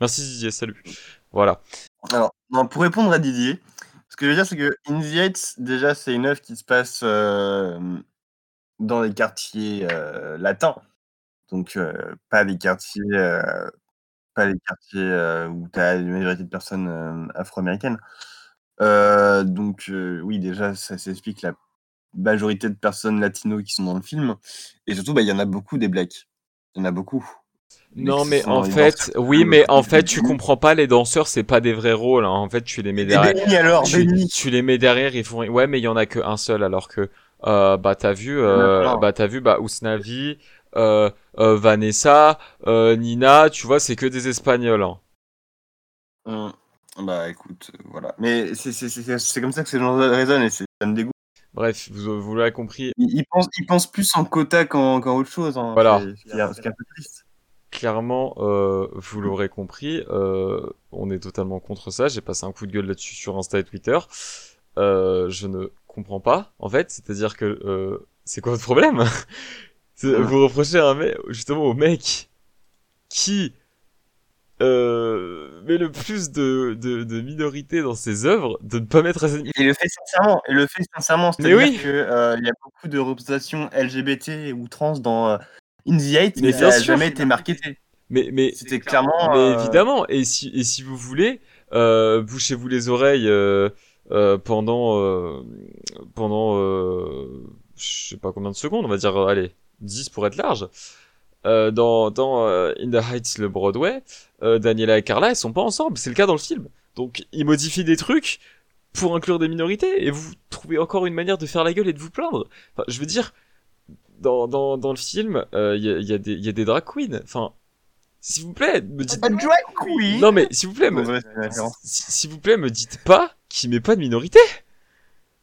Merci, Didier, salut. Voilà. Alors, pour répondre à Didier, ce que je veux dire, c'est que In the Heights, déjà, c'est une œuvre qui se passe euh, dans les quartiers euh, latins. Donc, pas des quartiers, pas les quartiers euh, où tu as une majorité de personnes afro-américaines. Donc, oui, déjà, ça s'explique la majorité de personnes latino qui sont dans le film. Et surtout, bah, il y en a beaucoup des blacks. Il y en a beaucoup. Non, mais en fait, oui, mais en fait, tu comprends pas, les danseurs, c'est pas des vrais rôles. hein. En fait, tu les mets Et derrière. Benny alors, tu, les mets derrière, ils font. Ouais, mais il y en a que un seul, alors que euh, bah t'as vu, euh, Maintenant. bah t'as vu, bah Ousnavi, euh, euh, Vanessa, euh, Nina, tu vois, c'est que des Espagnols. hein. Hum, Bah écoute, euh, voilà. Mais c'est comme ça que ces gens raisonnent et ça me dégoûte. Bref, vous, vous l'avez compris. Ils, ils pensent, ils pensent plus en quota qu'en qu'en autre chose. Hein. Voilà. C'est- un peu triste. Clairement, euh, vous l'aurez compris, euh, on est totalement contre ça. J'ai passé un coup de gueule là-dessus sur Insta et Twitter. Euh, je ne comprends pas, en fait. C'est-à-dire que c'est quoi votre problème? Vous reprochez à un mec, justement au mec qui euh, met le plus de, de, de minorités dans ses œuvres de ne pas mettre assez de... Et le fait sincèrement, et le fait sincèrement, c'est-à-dire oui. que euh, il y a beaucoup de représentations LGBT ou trans dans In the Heights, Mais mais, bien ça n'a jamais été marketé. Mais, mais, C'était clairement. Mais euh, évidemment, et si, et si vous voulez, euh, bouchez-vous les oreilles euh, pendant, pendant je sais pas combien de secondes, on va dire, allez, 10 pour être large. Dans dans In the Heights, le Broadway, Daniela et Carla, elles sont pas ensemble, c'est le cas dans le film. Donc, ils modifient des trucs pour inclure des minorités, et vous trouvez encore une manière de faire la gueule et de vous plaindre. Enfin, je veux dire, dans, dans, dans le film, euh, il y, a, y, a des- il y a des drag queens. Enfin, s'il vous plaît, me dites... A drag queen Non mais s'il vous plaît, me... S'il vous plaît, me dites pas qu'il met pas de minorité.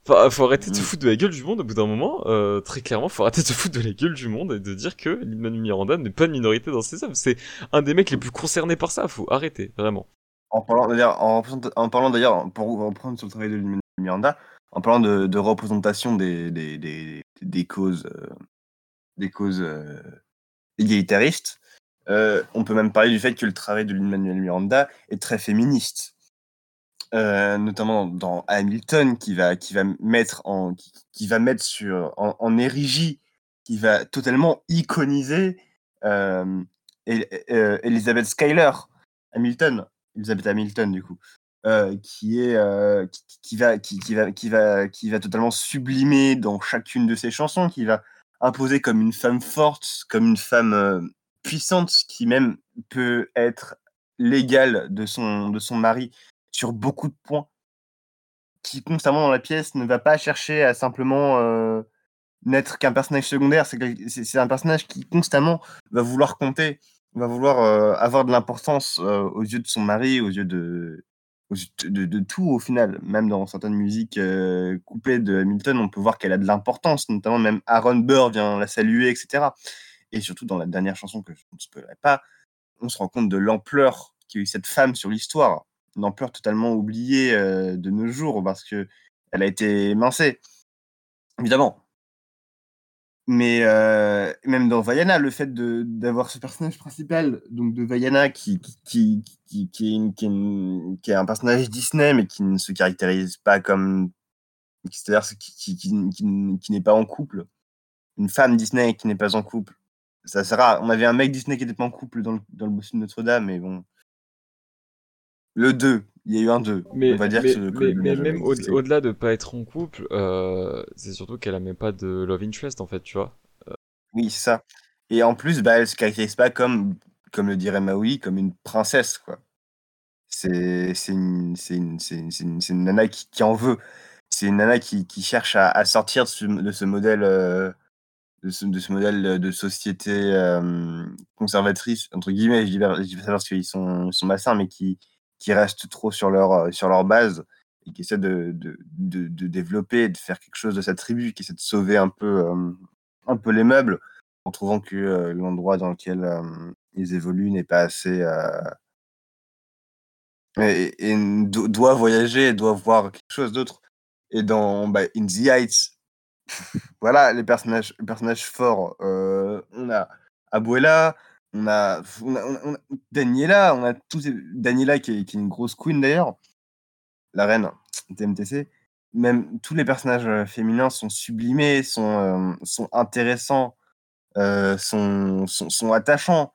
Enfin, faut arrêter de se Mm. foutre de la gueule du monde au bout d'un moment. Euh, très clairement, faut arrêter de se foutre de la gueule du monde et de dire que Lin-Manuel Miranda n'est pas de minorité dans ses œuvres. C'est un des mecs les plus concernés par ça. Faut arrêter, vraiment. En parlant d'ailleurs, en, en parlant d'ailleurs, pour reprendre sur le travail de Lin-Manuel Miranda, en parlant de, de représentation des, des, des, des causes, euh, des causes euh, égalitaristes, euh, on peut même parler du fait que le travail de Lin-Manuel Miranda est très féministe. Euh, notamment dans Hamilton, qui va, qui va mettre en, qui, qui va mettre sur, en, érigie, qui va totalement iconiser El- Elizabeth Schuyler, Hamilton, Elizabeth Hamilton du coup, qui est qui, va qui va qui va qui va totalement sublimer dans chacune de ses chansons, qui va imposer comme une femme forte, comme une femme euh, puissante, qui même peut être l'égale de son mari sur beaucoup de points, qui constamment dans la pièce ne va pas chercher à simplement euh, n'être qu'un personnage secondaire. C'est un personnage qui constamment va vouloir compter, va vouloir euh, avoir de l'importance aux yeux de son mari, aux yeux de, de, tout au final. Même dans certaines musiques euh, coupées de Hamilton, on peut voir qu'elle a de l'importance, notamment même Aaron Burr vient la saluer, etc. Et surtout dans la dernière chanson que je ne spoilerai pas, on se rend compte de l'ampleur qu'a eu cette femme sur l'histoire, une ampleur totalement oubliée euh, de nos jours parce que elle a été émincée, évidemment. Mais euh, même dans Vaiana, le fait d'avoir ce personnage principal, donc de Vaiana, qui, qui, qui, qui, est une- qui est une- qui est un personnage Disney, mais qui ne se caractérise pas comme. C'est-à-dire qui- qui n'est pas en couple. Une femme Disney qui n'est pas en couple. Ça c'est rare. On avait un mec Disney qui n'était pas en couple dans le, dans le bossu de Notre-Dame, mais bon. Le 2, il y a eu un 2. Mais, on va dire mais, que même avait au- au-delà de pas être en couple, euh, c'est surtout qu'elle avait pas de love interest en fait, tu vois. Oui, c'est ça. Et en plus, bah, elle se caractérise pas comme, comme le dirait Maui, comme une princesse, quoi. C'est une, une, une, une- nana qui, qui en veut. C'est une nana qui, qui cherche à, à sortir de ce, de ce modèle, euh, de ce, de ce modèle de société euh, conservatrice, entre guillemets, je dis, pas- je dis pas ça parce qu'ils sont, malsains, mais qui, qui restent trop sur leur, euh, sur leur base et qui essaient de, de, de, de développer, de faire quelque chose de sa tribu, qui essaie de sauver un peu, euh, un peu les meubles en trouvant que euh, l'endroit dans lequel ils évoluent n'est pas assez. et, et do- doit voyager, doit voir quelque chose d'autre. Et dans bah, In the Heights, voilà les personnages, les personnages forts. on a Abuela, on a, Daniela, on a Daniela qui est, une grosse queen d'ailleurs, la reine TMTC. Même tous les personnages euh, féminins sont sublimés, sont, euh, sont intéressants, euh, sont, sont, attachants.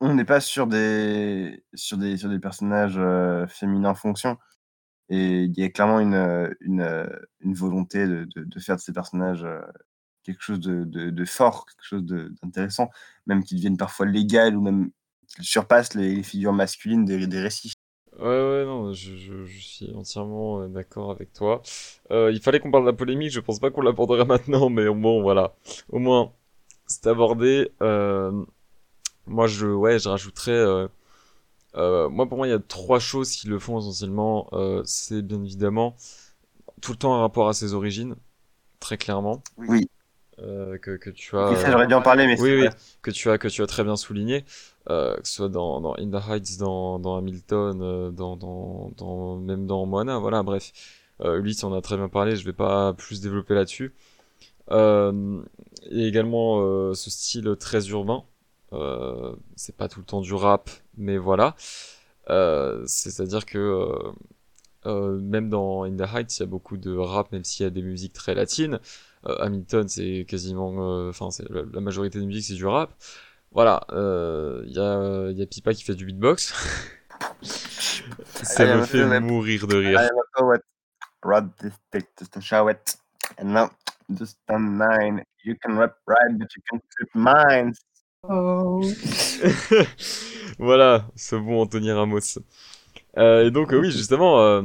On n'est pas sur des, sur des, sur des personnages euh, féminins fonction. Et il y a clairement une, une, une volonté de, de, faire de ces personnages quelque chose de, de, de fort, quelque chose de- d'intéressant, même qu'ils deviennent parfois légales ou même qu'ils surpassent les, les figures masculines des, des récits. Ouais, ouais, non, je, je, je suis entièrement euh, d'accord avec toi. Euh, il fallait qu'on parle de la polémique, je pense pas qu'on l'aborderait maintenant, mais bon, voilà. Au moins, c'est abordé. Euh, moi, je, ouais, je rajouterais. euh, euh, moi, pour moi, il y a trois choses qui le font essentiellement. Euh, c'est bien évidemment tout le temps un rapport à ses origines, très clairement, Oui, euh, que, que tu as. Ça j'aurais dû en parler, mais Oui, oui, que tu as, que tu as très bien souligné, euh, que ce soit dans, dans In the Heights, dans, dans Hamilton, euh, dans, dans, dans, même dans Moana, voilà, bref. Euh, Ulysse en a très bien parlé, je vais pas plus développer là-dessus. Et également ce style très urbain. C'est pas tout le temps du rap, mais voilà. C'est-à-dire que même dans In the Heights, il y a beaucoup de rap, même s'il y a des musiques très latines. Euh, Hamilton, c'est quasiment, euh, enfin, c'est la, la majorité des musiques, c'est du rap. Voilà, euh, il y a, il y a Pipa qui fait du beatbox. Ça me a fait mourir de I rire. am a poet, wrote this stick just a show it, and now just a nine. You can rap right, but you can flip minds. voilà, ce bon Anthony Ramos. Euh, et donc, euh, oui, justement, euh,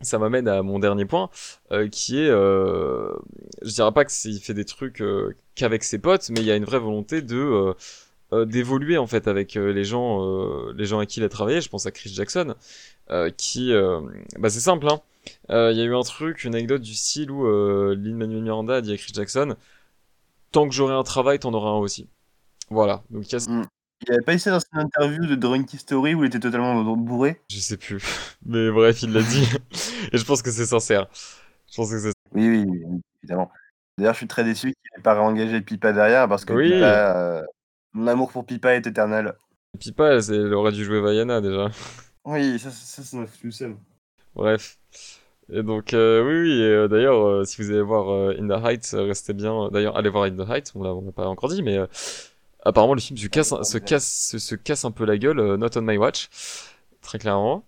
ça m'amène à mon dernier point, euh, qui est, euh, je dirais pas que c'est- il fait des trucs euh, qu'avec ses potes, mais il y a une vraie volonté de euh, euh, d'évoluer en fait avec euh, les gens, les gens avec qui il a travaillé. Je pense à Chris Jackson, qui, bah c'est simple, hein. Il y a eu un truc, une anecdote du style où Lin-Manuel Miranda a dit à Chris Jackson, tant que j'aurai un travail, t'en auras un aussi. Voilà. Donc il y a Mm. Il avait pas essayé dans une interview de Drunky Story où il était totalement bourré? Je sais plus. Mais bref, il l'a dit. Et je pense que c'est sincère. Je pense que c'est... Oui, oui, oui, évidemment. D'ailleurs, je suis très déçu qu'il n'ait pas réengagé Pipa derrière parce que Oui. Pipa, euh, mon amour pour Pipa est éternel. Pipa, elle, aurait dû jouer Vaiana déjà. Oui, ça, ça, ça m'a foutu le seum. Bref. Et donc, euh, oui, oui. euh, d'ailleurs, euh, si vous allez voir In the Heights, restez bien. D'ailleurs, allez voir In the Heights. On l'a, on l'a pas encore dit, mais apparemment, le film se casse, se casse, se, se casse un peu la gueule. euh, not on my watch, très clairement.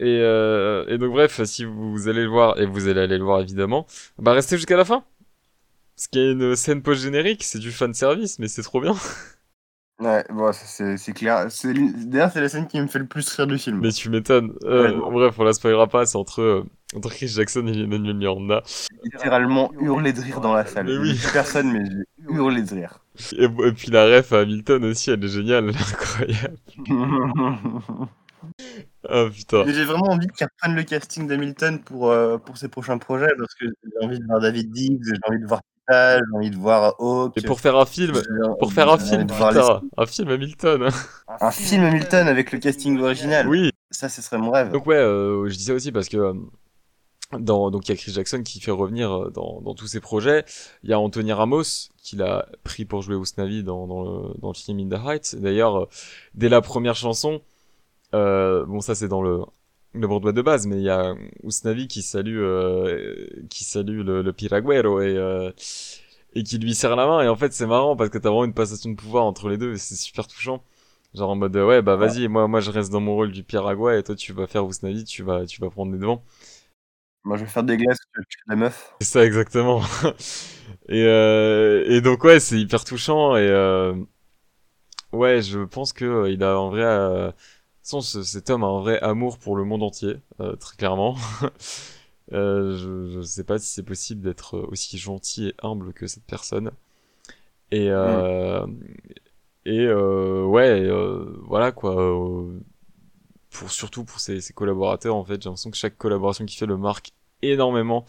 Et, euh, et donc, bref, si vous allez le voir, et vous allez aller le voir évidemment, bah restez jusqu'à la fin. Parce qu'il y a une scène post-générique, c'est du fan service, mais c'est trop bien. Ouais, bon, c'est clair. D'ailleurs, c'est la scène qui me fait le plus rire du film. Mais tu m'étonnes. Euh, Ouais. Bref, on la spoilera pas, c'est entre, euh, entre Chris Jackson et Emmanuel Miranda. littéralement hurlé de rire dans la salle. Mais oui. Personne, mais j'ai hurlé de rire. Et, et puis la ref à Hamilton aussi, elle est géniale, elle est incroyable. Ah putain. J'ai vraiment envie qu'ils reprennent le casting d'Hamilton pour, euh, pour ses prochains projets parce que j'ai envie de voir David Diggs, j'ai envie de voir Tita, j'ai envie de voir Hawk. Et pour faire un film, pour faire un film, les- putain, un film Hamilton. hein. Un film Hamilton avec le casting original. Oui. Ça, ce serait mon rêve. Donc ouais, euh, je dis ça aussi parce que euh, dans donc il y a Chris Jackson qui fait revenir euh, dans, dans tous ses projets. Il y a Anthony Ramos qui l'a pris pour jouer Usnavi dans, dans, le, dans le film In the Heights. D'ailleurs, euh, dès la première chanson, euh, bon ça c'est dans le le Broadway de base, mais il y a Usnavi qui salue euh, qui salue le, le Piragüero et euh, et qui lui serre la main. Et en fait c'est marrant parce que t'as vraiment une passation de pouvoir entre les deux. et C'est super touchant. Genre en mode ouais bah vas-y moi moi je reste dans mon rôle du Piragua et toi tu vas faire Usnavi tu vas tu vas prendre les devants Moi, je vais faire des glaces, je tue la meuf. c'est ça exactement. Et euh, et donc ouais c'est hyper touchant et euh, ouais je pense que euh, il a en vrai euh, son, ce- cet homme a un vrai amour pour le monde entier euh, très clairement. Je je sais pas si c'est possible d'être aussi gentil et humble que cette personne. Et euh, et ouais voilà quoi pour surtout pour ses, ses collaborateurs en fait. J'ai l'impression que chaque collaboration qu'il fait le marque énormément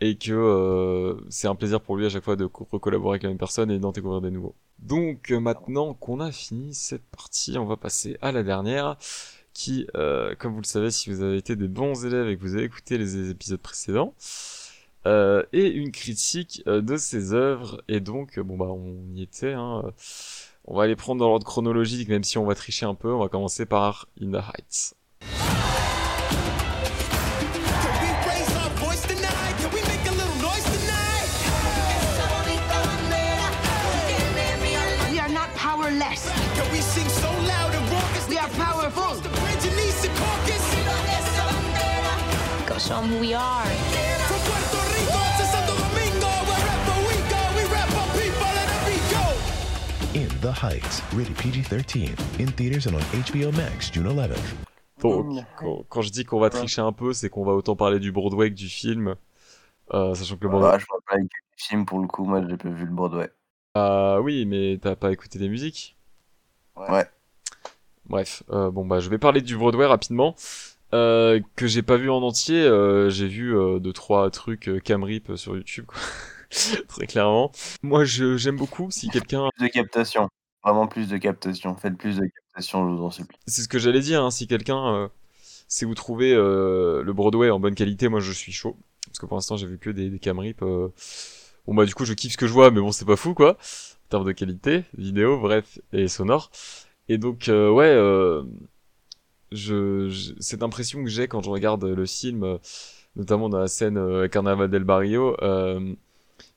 et que euh, c'est un plaisir pour lui à chaque fois de co- recollaborer avec la même personne et d'en découvrir des nouveaux. Donc euh, maintenant qu'on a fini cette partie, on va passer à la dernière qui, euh, comme vous le savez, si vous avez été des bons élèves et que vous avez écouté les épisodes précédents, euh, et une critique euh, de ses œuvres. Et donc, bon bah on y était. Hein, on va les prendre dans l'ordre chronologique, même si on va tricher un peu. On va commencer par In the Heights. We are. From Puerto Rico to Santo Domingo, wherever we go, we rap our people and we go. In the Heights, rated PG 13, in theaters and on HBO Max June 11th. Donc, Mm. quand, quand je dis qu'on va tricher un peu, c'est qu'on va autant parler du Broadway que du film. Euh, sachant que le Broadway. Voilà, je vois pas avec le film pour le coup, moi j'ai pas vu le Broadway. Ah oui, mais t'as pas écouté les musiques? Ouais. Bref, euh, bon bah je vais parler du Broadway rapidement. Euh, que j'ai pas vu en entier, euh, j'ai vu euh, deux trois trucs euh, cam rip sur YouTube, quoi. très clairement. Moi je j'aime beaucoup si quelqu'un, Plus de captation. Vraiment plus de captation. Faites plus de captation, je vous en supplie. c'est ce que j'allais dire, hein, si quelqu'un, euh, si vous trouvez euh, le Broadway en bonne qualité, moi je suis chaud, parce que pour l'instant j'ai vu que des, des cam rip. euh, Bon bah du coup je kiffe ce que je vois, mais bon c'est pas fou quoi, en termes de qualité, vidéo, bref, et sonore. Et donc euh, ouais, euh, je, je- cette impression que j'ai quand je regarde le film, euh, notamment dans la scène euh, Carnaval del Barrio, euh,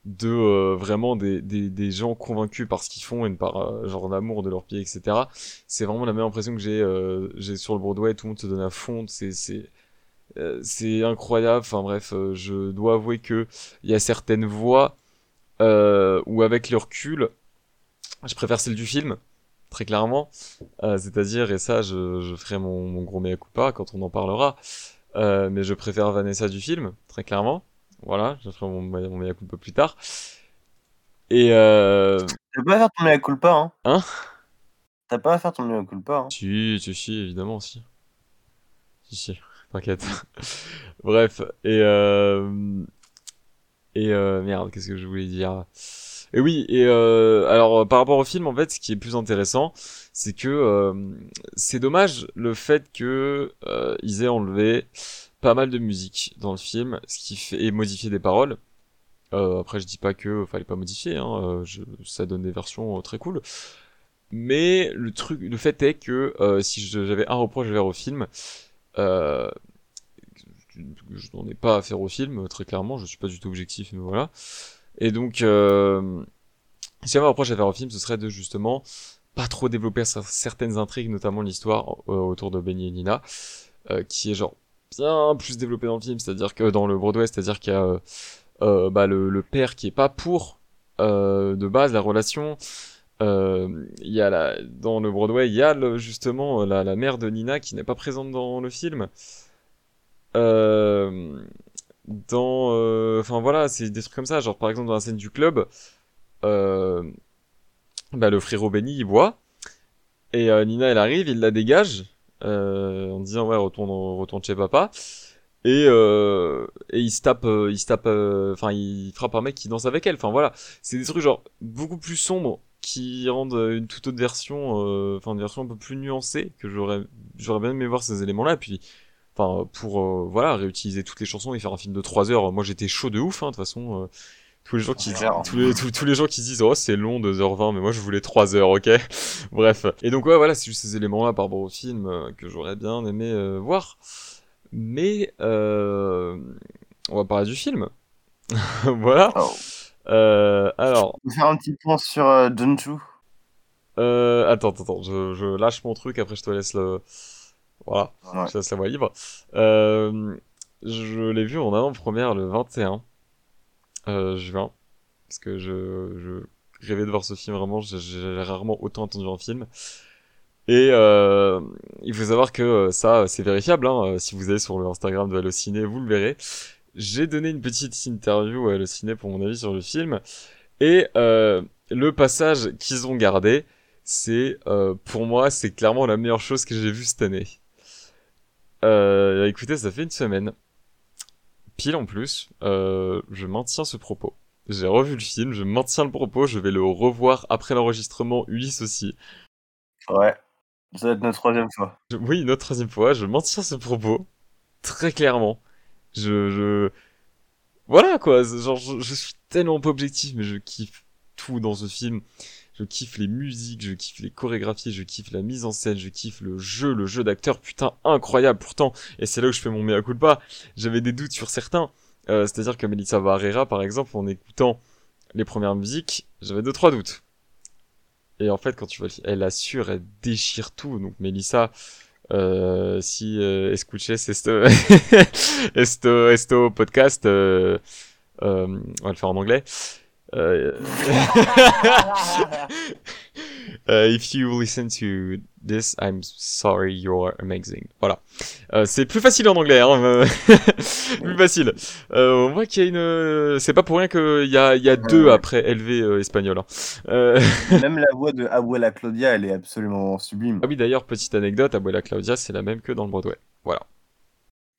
de euh, vraiment des, des, gens convaincus par ce qu'ils font et par euh, genre d'amour de leur pied, etc. C'est vraiment la même impression que j'ai euh, j'ai sur le Broadway, tout le monde se donne à fond, c'est c'est euh, c'est incroyable. Enfin bref, euh, je dois avouer que il y a certaines voix euh, où avec le recul, je préfère celle du film, très clairement. Euh, C'est-à-dire, et ça, je, je ferai mon, mon gros mea culpa quand on en parlera, euh, mais je préfère Vanessa du film, très clairement. Voilà, je ferai mon, mon mea culpa plus tard. Et euh... T'as pas à faire ton mea culpa, hein Hein? T'as pas à faire ton mea culpa, hein Si, si, si, évidemment, si. Si, si, t'inquiète. Bref, et euh... Et euh, merde, qu'est-ce que je voulais dire? Et oui, et euh, alors euh, par rapport au film, en fait, ce qui est plus intéressant, c'est que euh, c'est dommage le fait que euh, ils aient enlevé pas mal de musique dans le film, ce qui fait et modifié des paroles. Euh, après, je dis pas que fallait pas modifier, hein, euh, je, ça donne des versions euh, très cool. Mais le truc, le fait est que euh, si j'avais un reproche à faire au film, euh, je n'en ai pas à faire au film, très clairement, je suis pas du tout objectif, mais voilà. Et donc, euh, si j'avais un reproche à faire au film, ce serait de justement pas trop développer cer- certaines intrigues, notamment l'histoire euh, autour de Benny et Nina, euh, qui est genre bien plus développée dans le film, c'est-à-dire que dans le Broadway, c'est-à-dire qu'il y a euh, euh, bah, le, le père qui est pas pour euh, de base la relation, euh, il y a la, dans le Broadway, il y a le- justement euh, la, la mère de Nina qui n'est pas présente dans le film. Euh, dans, euh, enfin voilà, c'est des trucs comme ça. Genre par exemple dans la scène du club, euh, bah, le frérot Benny il boit et euh, Nina elle arrive, il la dégage euh, en disant ouais retourne retourne chez papa. Et, euh, et il se tape, euh, il se tape, euh, enfin il frappe un mec qui danse avec elle. Enfin voilà, c'est des trucs genre beaucoup plus sombres qui rendent euh, une toute autre version, euh, enfin une version un peu plus nuancée que j'aurais, j'aurais bien aimé voir ces éléments-là. Puis, enfin pour euh, voilà réutiliser toutes les chansons et faire un film de 3 heures. Moi j'étais chaud de ouf, hein, de toute façon. euh, tous les gens qui Ouais. tous les, tous, tous les gens qui disent oh c'est long 2h20 mais moi je voulais 3 heures ok? Bref et donc ouais voilà c'est juste ces éléments là par rapport au film euh, que j'aurais bien aimé euh, voir mais euh, on va parler du film. voilà. Oh. Euh, alors, On faire un petit point sur euh, euh, attends, attends, attends, je, je lâche mon truc, après je te laisse le... Voilà, Ouais. laisse la voie libre. Euh, je l'ai vu en avant-première le 21 euh, juin, parce que je, je rêvais de voir ce film, vraiment, j'ai- rarement autant entendu un film. Et euh, il faut savoir que euh, ça, c'est vérifiable. Hein. euh, Si vous allez sur le Instagram de Allociné, vous le verrez. J'ai donné une petite interview à Allociné pour mon avis sur le film. Et euh, le passage qu'ils ont gardé, c'est euh, pour moi, c'est clairement la meilleure chose que j'ai vue cette année. Euh, écoutez, ça fait une semaine. Pile en plus, euh, je maintiens ce propos. J'ai revu le film, je maintiens le propos, je vais le revoir après l'enregistrement, Ulysse aussi. Ouais. Ça va être notre troisième fois. Je- oui, une autre troisième fois, je maintiens ce propos. Très clairement. Je, je... Voilà, quoi. Genre, je, je suis tellement pas objectif, mais je kiffe tout dans ce film. Je kiffe les musiques, je kiffe les chorégraphies, je kiffe la mise en scène, je kiffe le jeu, le jeu d'acteur, putain, incroyable. Pourtant, et c'est là où je fais mon mea culpa, j'avais des doutes sur certains. Euh, C'est-à-dire que Melissa Barrera, par exemple, en écoutant les premières musiques, j'avais deux, trois doutes. Et en fait, quand tu vois, elle assure, elle déchire tout. Donc, Melissa, euh, si euh, escuches esto, esto, esto podcast, euh, euh, on va le faire en anglais. Euh, euh, if you listen to this, I'm sorry, you're amazing. Voilà. Euh, c'est plus facile en anglais, hein. euh, plus facile. Euh, on voit qu'il y a une. C'est pas pour rien qu'il y a, il y a deux après LV euh, espagnol. hein. Euh, Même la voix de Abuela Claudia, elle est absolument sublime. Ah oui, d'ailleurs, petite anecdote, Abuela Claudia, c'est la même que dans le Broadway. Voilà.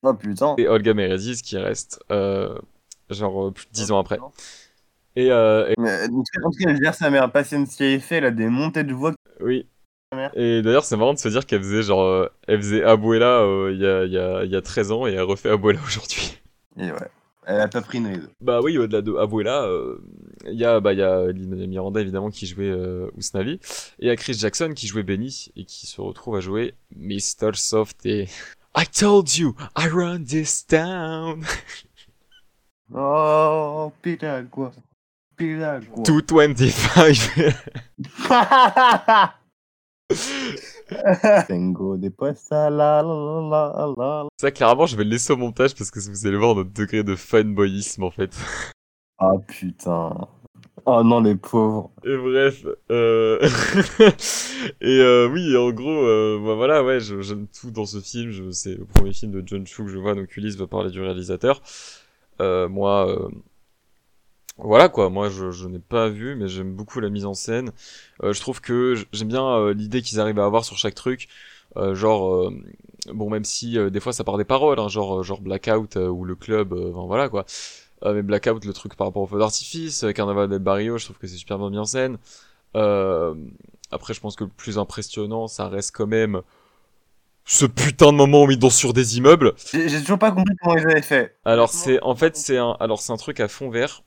Oh putain. Et Olga Meredith qui reste, euh, genre, euh, plus de 10 ans après. Et, euh, et- Mais, en tout cas, gère sa mère Paciencia et fait, elle a des montées de voix. oui. Et d'ailleurs, c'est marrant de se dire qu'elle faisait, genre, euh, elle faisait Abuela euh, il y, a, y, a, y a 13 ans et elle refait Abuela aujourd'hui. Et ouais. Elle a pas pris une ride. Bah oui, au-delà de Abuela, euh, il y a, bah, y a Lin Miranda, évidemment, qui jouait euh, Usnavi. Et il y a Chris Jackson qui jouait Benny et qui se retrouve à jouer Mr. Soft et... I told you, I run this town. Oh, Piragua. Piragua. 225. Tengo después a la la la la la. Ça, clairement, je vais le laisser au montage parce que vous allez voir notre degré de fanboyisme, en fait. Ah putain. Oh non, les pauvres. Et bref, euh... et euh, oui, en gros, euh, bah voilà, ouais, je- j'aime tout dans ce film. Je... C'est le premier film de John Chu que je vois, donc Ulysse va parler du réalisateur. Euh, moi, euh, voilà quoi, moi je, je n'ai pas vu, mais j'aime beaucoup la mise en scène. Euh, je trouve que j'aime bien euh, l'idée qu'ils arrivent à avoir sur chaque truc. Euh, genre, euh, bon, même si euh, des fois ça part des paroles, hein, genre, genre Blackout euh, ou le club, euh, enfin, voilà quoi. Euh, mais Blackout, le truc par rapport au feu d'artifice, euh, Carnaval del Barrio, je trouve que c'est super bien mis en scène. Euh, après, je pense que le plus impressionnant, ça reste quand même ce putain de moment où ils dansent sur des immeubles. J'ai j'ai toujours pas compris comment ils avaient fait. Alors c'est en fait c'est un alors c'est un truc à fond vert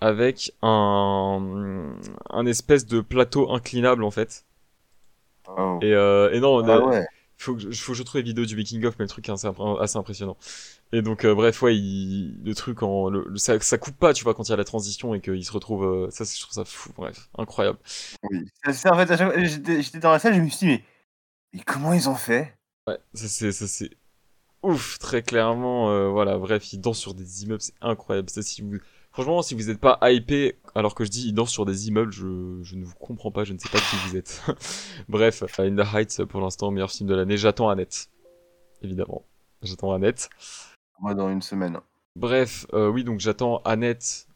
avec un un espèce de plateau inclinable en fait. Oh. Et, euh, et non, Ah ouais. faut que je, faut que je trouve les vidéos du making of mais le truc est assez, impr- assez impressionnant. Et donc euh, bref ouais il, le truc en le, le- ça, ça coupe pas tu vois quand il y a la transition et qu'il se retrouve euh, ça je trouve ça fou bref incroyable. Oui. Ça, en fait, fois, j'étais j'étais dans la salle, je me suis dit, mais, mais comment ils ont fait? Ouais, ça c'est ça c'est ouf très clairement euh, voilà bref ils dansent sur des immeubles c'est incroyable ça si vous Franchement, si vous n'êtes pas hypé, alors que je dis il danse sur des immeubles, je, je ne vous comprends pas, je ne sais pas qui vous êtes. Bref, In the Heights, pour l'instant, meilleur film de l'année. J'attends Annette. Évidemment. J'attends Annette. Moi, dans une semaine. Bref, euh, oui, donc j'attends Annette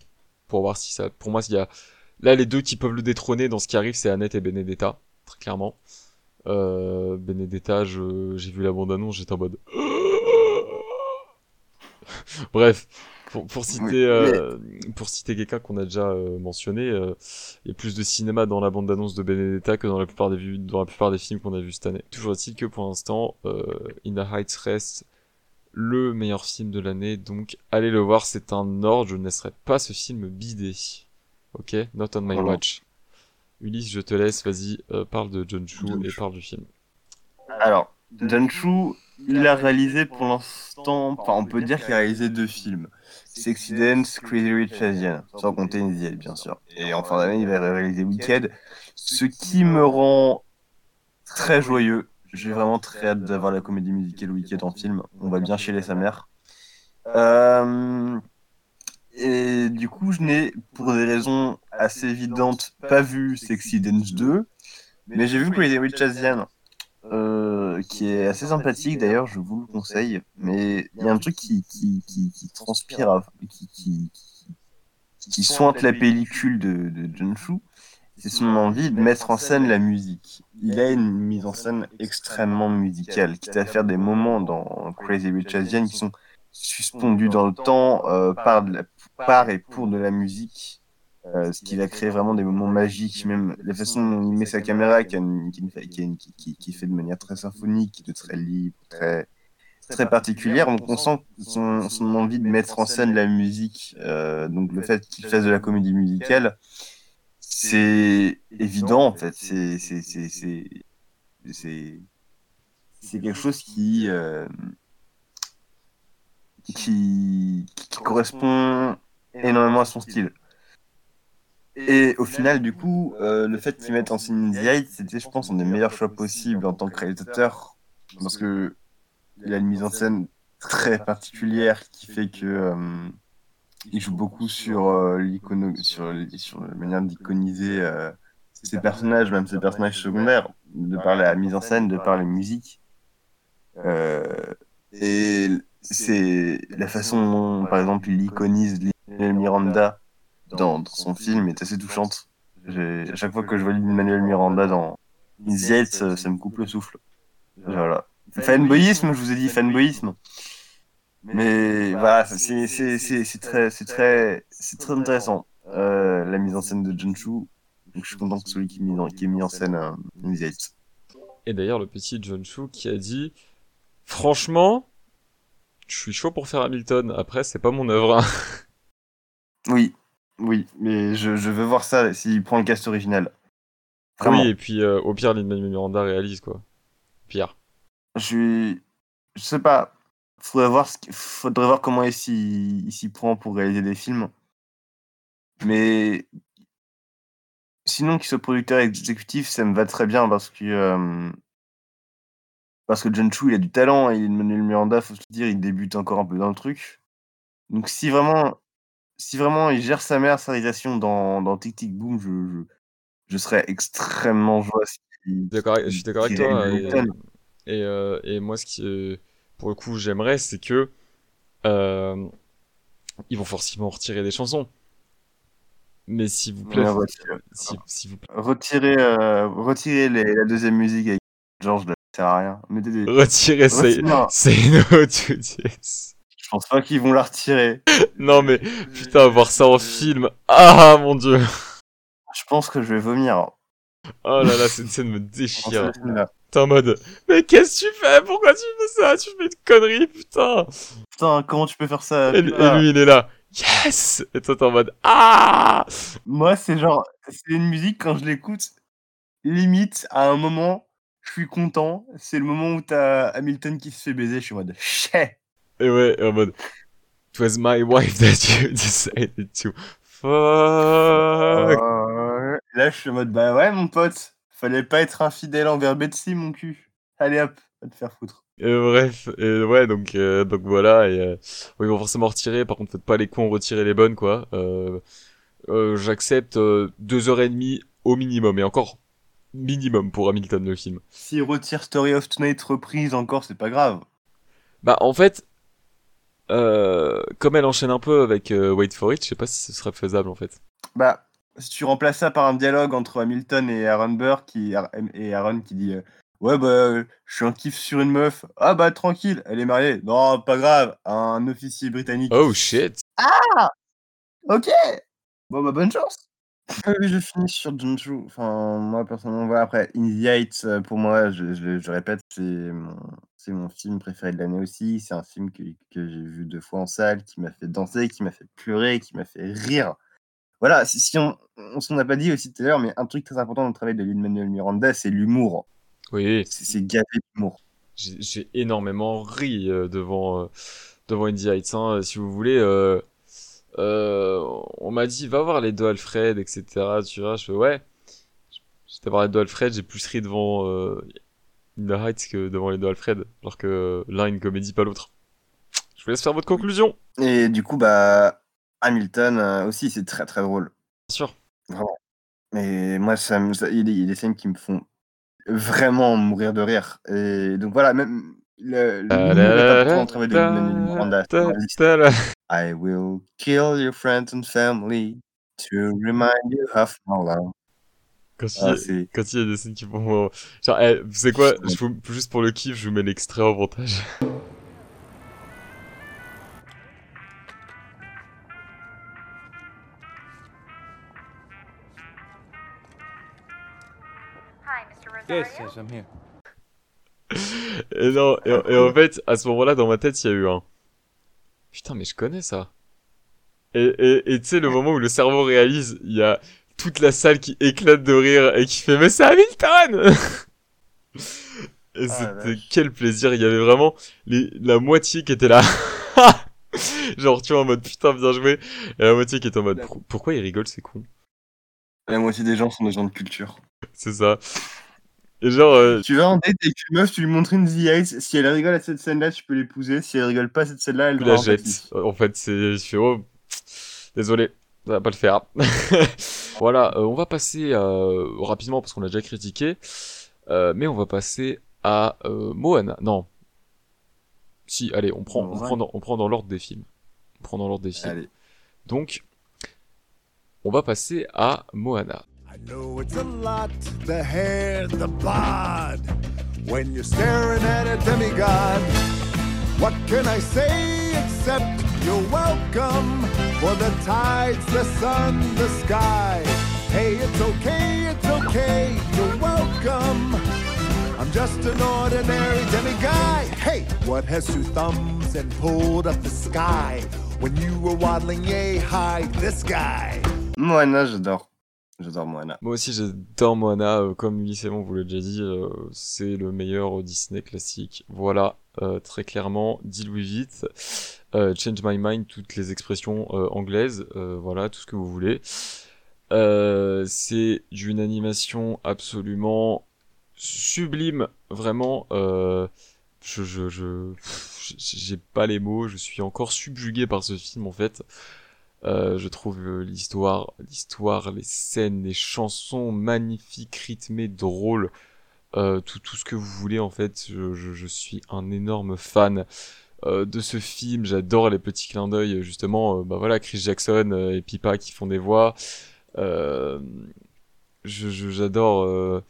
pour voir si ça. Pour moi, s'il y a. Là, les deux qui peuvent le détrôner dans ce qui arrive, c'est Annette et Benedetta, très clairement. Euh, Benedetta, je- j'ai vu la bande-annonce, j'étais en mode. Bref, pour, pour citer, Oui, euh, pour citer quelqu'un qu'on a déjà euh, mentionné, euh, il y a plus de cinéma dans la bande-annonce de Benedetta que dans la plupart des, dans la plupart des films qu'on a vus cette année. Toujours est-il que pour l'instant, euh, In the Heights reste le meilleur film de l'année, donc allez le voir, c'est un ordre, je ne laisserai pas ce film bider. Ok? Not on my Voilà. watch. Ulysse, je te laisse, vas-y, euh, parle de John Chu et parle du film. Alors, John Chu, il a réalisé pour l'instant, enfin, on peut dire qu'il a réalisé deux films. Sexy Dance, Crazy Rich Asian, sans compter Easy bien sûr. Et en fin d'année, il va réaliser Wicked, ce qui me rend très joyeux. J'ai vraiment très hâte d'avoir la comédie musicale Wicked en film. On va bien chialer sa mère. Euh, Et du coup, je n'ai, pour des raisons assez évidentes, pas vu Sexy Dance 2, mais j'ai vu Crazy Rich Asian, euh, qui est assez sympathique d'ailleurs, je vous le conseille. Mais il y a un truc qui, qui, qui, qui transpire, à- qui, qui, qui, sointe la pellicule de, de John c'est son envie de mettre en scène la musique. Il a une mise en scène extrêmement musicale, quitte à faire des moments dans Crazy Rich Asian qui sont suspendus dans le temps euh, par, de la, par et pour de la musique. Euh, ce qui va créer vraiment des moments magiques, même la façon dont il met sa caméra, qui, qui, qui, fait de manière très symphonique, de très libre, très, très particulière. Donc on sent son, envie de mettre en scène la musique, euh, donc le fait qu'il fasse de la comédie musicale, c'est évident en fait. C'est c'est quelque chose qui euh, qui, qui correspond énormément à son style. Et au final, du coup, euh, le fait qu'il mette en scène The c'était, je pense, un des meilleurs choix possibles en tant que réalisateur, parce que il a une mise en scène très particulière qui fait que euh, il joue beaucoup sur euh, sur, sur la manière d'iconiser euh, ses personnages, même ses personnages secondaires, de par la mise en scène, de par les musiques. Euh, et c'est la façon dont, par exemple, il iconise Miranda dans, dans son film est assez touchante. À chaque fois que je vois Lin-Manuel Miranda dans the Heights, ça, ça me coupe le souffle. Voilà. Fanboyisme, je vous ai dit fanboyisme. Mais voilà, c'est très, c'est très, c'est très intéressant euh, la mise en scène de John Chu. Donc je suis content que celui qui est mis en, qui est mis en scène euh, Heights. Et d'ailleurs, le petit John Chu qui a dit Franchement, je suis chaud pour faire Hamilton. Après, c'est pas mon œuvre. hein. Oui, oui, mais je, je veux voir ça s'il prend le cast original. Vraiment. Oui, et puis euh, au pire, Lin-Manuel Miranda réalise quoi. Pire. Je suis. Je sais pas. Faudrait voir, ce Faudrait voir comment il s'y prend pour réaliser des films. Mais. Sinon, qu'il soit producteur exécutif, ça me va très bien parce que. euh, Parce que John Chu, il a du talent et Manuel Miranda, faut se le dire, il débute encore un peu dans le truc. Donc, si vraiment. Si vraiment il gère sa mère, sa réalisation dans, dans Tic Tic Boom, je, je, je serais extrêmement joyeux. je suis d'accord avec toi. réalise Et, euh, et moi, ce qui, euh, pour le coup, j'aimerais, c'est que euh, ils vont forcément retirer des chansons. Mais s'il vous plaît, Ouais, si- vous plaît, retirez, euh, retirez les- la deuxième musique avec George, ça sert à rien. Mettez des... retirez Retirez- no je pense pas qu'ils vont la retirer. Non mais putain, voir ça en film. Ah mon dieu. Je pense que je vais vomir. Oh là là, cette scène me déchire. T'es en mode, mais qu'est-ce que tu fais? Pourquoi tu fais ça? Tu fais une connerie, putain. Putain, comment tu peux faire ça? Et lui, il est là. Yes Et toi, t'es en mode, ah Moi, c'est genre, c'est une musique quand je l'écoute, limite à un moment, je suis content. C'est le moment où t'as Hamilton qui se fait baiser. Je suis en mode, chais. Et ouais, en mode, it was my wife that you decided to fuck. Euh, Là, je suis en mode, bah ouais, mon pote, fallait pas être infidèle envers Betsy, mon cul. Allez hop, va te faire foutre. Et bref, et ouais, donc, euh, donc voilà, et euh, ils vont forcément retirer, par contre, faites pas les cons, retirez les bonnes, quoi. Euh, euh, J'accepte euh, deux heures et demie au minimum, et encore minimum pour Hamilton, le film. S'il retire Story of Tonight reprise encore, c'est pas grave. Bah, en fait, euh, comme elle enchaîne un peu avec euh, Wait for It, je sais pas si ce serait faisable, en fait. Bah, si tu remplaces ça par un dialogue entre Hamilton et Aaron Burr qui, et Aaron qui dit euh, Ouais, bah, je suis un kiff sur une meuf. Ah, bah, tranquille, elle est mariée. Non, pas grave, un officier britannique. Oh shit! Ok Bon, bah, bonne chance Ah oui, je finis sur Chu. Enfin, moi, personnellement, voilà, après, In the Heights, euh, pour moi, je, je- je répète, c'est mon, c'est mon film préféré de l'année aussi. C'est un film que, que j'ai vu deux fois en salle, qui m'a fait danser, qui m'a fait pleurer, qui m'a fait rire. Voilà, si, si on on s'en a pas dit aussi tout à l'heure, mais un truc très important dans le travail de Lin-Manuel Miranda, c'est l'humour. Oui, C'est c'est gavé d'humour. j'ai j'ai énormément ri euh, devant, euh, devant Indie Heights, hein, si vous voulez. euh, euh, on m'a dit, va voir les deux Alfred, etc. Tu vois, je fais, ouais. J'étais voir les deux Alfred, j'ai plus ri devant euh, In the Heights que devant les deux Alfred, alors que l'un une comédie, pas l'autre. Je vous laisse faire votre conclusion. Et du coup, bah, Hamilton euh, aussi, c'est très très drôle. Bien sûr. Vraiment. Mais moi, ça, me- ça- il y a des- il y a des scènes qui me font vraiment mourir de rire. Et donc voilà, même le, le. I will kill your friends and family to remind you of my love. Quand il, Ah, y a- c'est quand il y a des scènes qui font... euh, Genre, eh, vous savez quoi, je vous- juste pour le kiff, je vous mets l'extrait en montage. Hi, Mr. Rosario. Yes, yes, I'm here. Et non, et, et en fait, à ce moment-là, dans ma tête, il y a eu un... Putain, mais je connais ça. Et et et tu sais, le moment où le cerveau réalise, il y a toute la salle qui éclate de rire et qui fait « Mais c'est Hamilton !» Et Ah, c'était quel plaisir, il y avait vraiment les, la moitié qui était là. Genre, tu vois, en mode « Putain, bien joué !» Et la moitié qui était en mode « Pourquoi il rigole, c'est con ?» la moitié des gens sont des gens de culture. C'est ça. Et genre... euh, Tu vas en date avec une meuf, tu lui montres une The Heights, si elle rigole à cette scène-là, tu peux l'épouser. Si elle rigole pas à cette scène-là, elle tu la facile. En fait, c'est, je fais, oh, désolé, ça va pas le faire. voilà, euh, on va passer euh, rapidement parce qu'on l'a déjà critiqué, euh, mais on va passer à euh, Moana. Non. Si, allez, on prend, on prend dans, on prend dans l'ordre des films. On prend dans l'ordre des films. Allez. Donc, on va passer à Moana. I know it's a lot, the hair, the bod. When you're staring at a demigod, what can I say except you're welcome for the tides, the sun, the sky. Hey, it's okay, it's okay, you're welcome. I'm just an ordinary demiguy. Hey, what has two thumbs and pulled up the sky when you were waddling yay high? This guy. Moana, j'adore. Moi aussi j'adore Moana, euh, comme Ulysse vous l'avez déjà dit, euh, c'est le meilleur Disney classique. Voilà, euh, très clairement, Deal with it, Change my mind, toutes les expressions anglaises, voilà, tout ce que vous voulez. C'est d'une animation absolument sublime, vraiment. Je, j'ai pas les mots, je suis encore subjugué par ce film en fait. Euh, je trouve euh, l'histoire, l'histoire, les scènes, les chansons magnifiques, rythmées, drôles, euh, tout, ce que vous voulez en fait. Je, suis un énorme fan de ce film. J'adore les petits clins d'œil justement. bah voilà, Chris Jackson et Pipa qui font des voix. Euh, je, j'adore,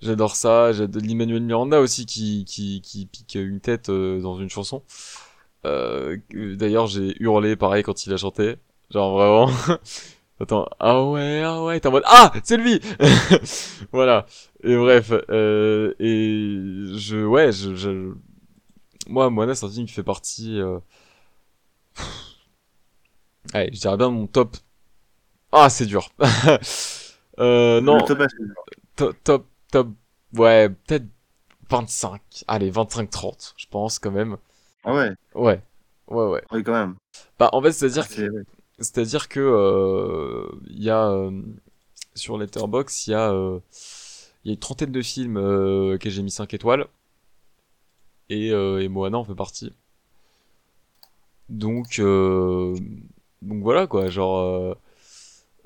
j'adore ça. J'adore l'Emmanuel Miranda aussi qui, qui, qui pique une tête dans une chanson. D'ailleurs, j'ai hurlé pareil quand il a chanté. Genre vraiment. Attends, ah ouais, ah ouais, t'es en mode ah, c'est lui. voilà. Et bref, euh, et je, ouais, je, je... moi, Moana, c'est un film qui fait partie. Euh... Allez, je dirais bien mon top. Ah, c'est dur. euh, non, Le top top, top, top. Ouais, peut-être 25. Allez, 25-30, je pense quand même. Ah ouais, Ouais, ouais, ouais. oui, quand même. Bah, en fait, c'est-à-dire Ah, c'est- ouais. C'est-à-dire que euh, il y a euh, sur Letterboxd, il y a euh, il y a une trentaine de films euh, que j'ai mis 5 étoiles. et, euh, et Moana en fait partie. Donc, euh, donc voilà quoi, genre. euh,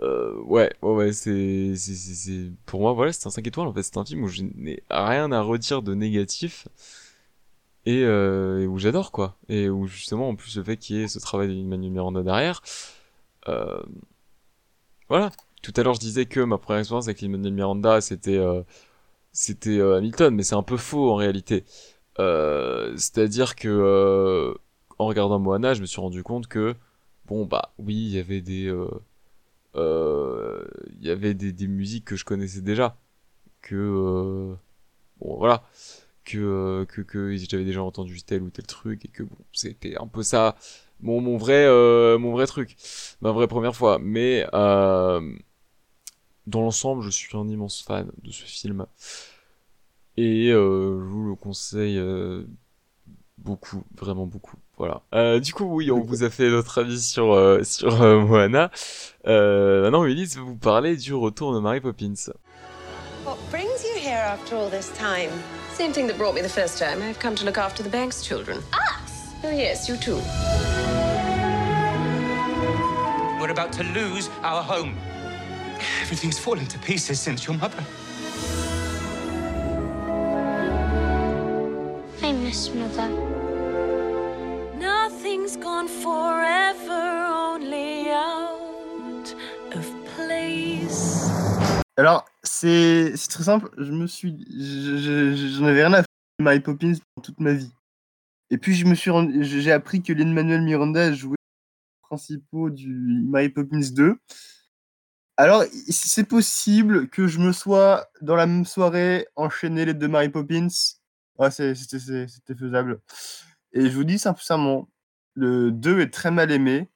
euh, ouais, ouais, ouais, c'est, c'est, c'est, c'est- pour moi, voilà, c'est un 5 étoiles en fait. C'est un film où je n'ai rien à redire de négatif et, euh, et où j'adore quoi. Et où justement, en plus, le fait qu'il y ait ce travail d'Emmanuel Miranda derrière, euh, voilà. Tout à l'heure, je disais que ma première expérience avec Emmanuel Miranda, c'était, euh, euh, Hamilton, mais c'est un peu faux en réalité. C'est-à-dire que en regardant Moana, je me suis rendu compte que bon bah oui, il y avait des musiques que je connaissais déjà, que bon voilà, que que que j'avais déjà entendu tel ou tel truc et que bon c'était un peu ça mon mon vrai euh, mon vrai truc, ma vraie première fois. Mais euh, dans l'ensemble, je suis un immense fan de ce film. Et euh, je vous le conseille euh, beaucoup, vraiment beaucoup. Voilà. Euh, du coup, oui, on vous a fait notre avis sur, euh, sur euh, Moana. Euh, maintenant, Ulysse va vous parler du retour de Mary Poppins. What brings you here after all this time? Same thing that brought me the first time. I've come to look after the bank's children. Us? Oh, yes, you too. We're about to lose our home. Everything's fallen to pieces since your mother. I miss Mother. Nothing's gone forever, only out of place. Alors, c'est c'est très simple. Je me suis, je- je- j'en avais rien à foutre de Mary Poppins toute ma vie. Et puis j'ai appris que Lin-Manuel Miranda jouait les principaux du Mary Poppins 2. Alors, c'est possible que je me sois dans la même soirée enchaîné les deux Mary Poppins. Ouais, c'était faisable. Et je vous dis sincèrement, le 2 est très mal aimé.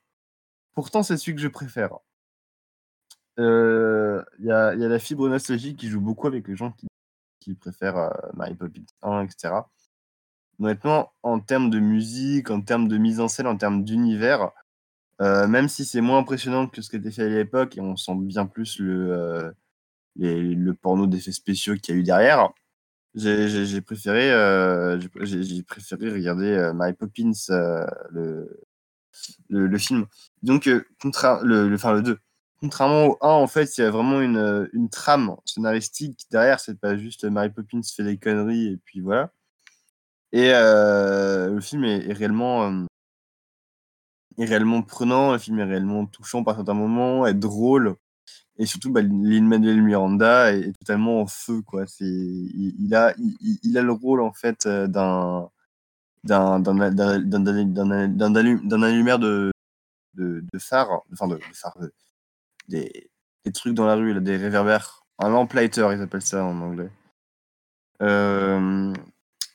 Pourtant, c'est celui que je préfère. Euh, Il y, a, a la fibre nostalgique qui joue beaucoup avec les gens qui, préfèrent Mary Poppins 1, etc. Honnêtement, en termes de musique, en termes de mise en scène, en termes d'univers, euh, même si c'est moins impressionnant que ce qui était fait à l'époque, et on sent bien plus le, euh, le porno d'effets spéciaux qu'il y a eu derrière, j'ai préféré, euh, préféré regarder Mary Poppins, le, le, film. Donc, contra le, le, enfin, le 2. Contrairement au 1, en fait, il y a vraiment une, une trame scénaristique derrière. C'est pas juste Mary Poppins fait des conneries et puis voilà. Et euh, le film est, réellement, réellement prenant. Le film est réellement touchant par certains moments, est drôle. Et surtout, bah, Lin-Manuel Miranda est, totalement en feu. Quoi. Il, a, il, a le rôle en fait euh, d'un d'un d'un d'un d'un d'un d'un allu- d'un allumeur de, de, de phare, enfin de, de phare, de- des, des trucs dans la rue, là, des réverbères. Un lamplighter, ils appellent ça en anglais.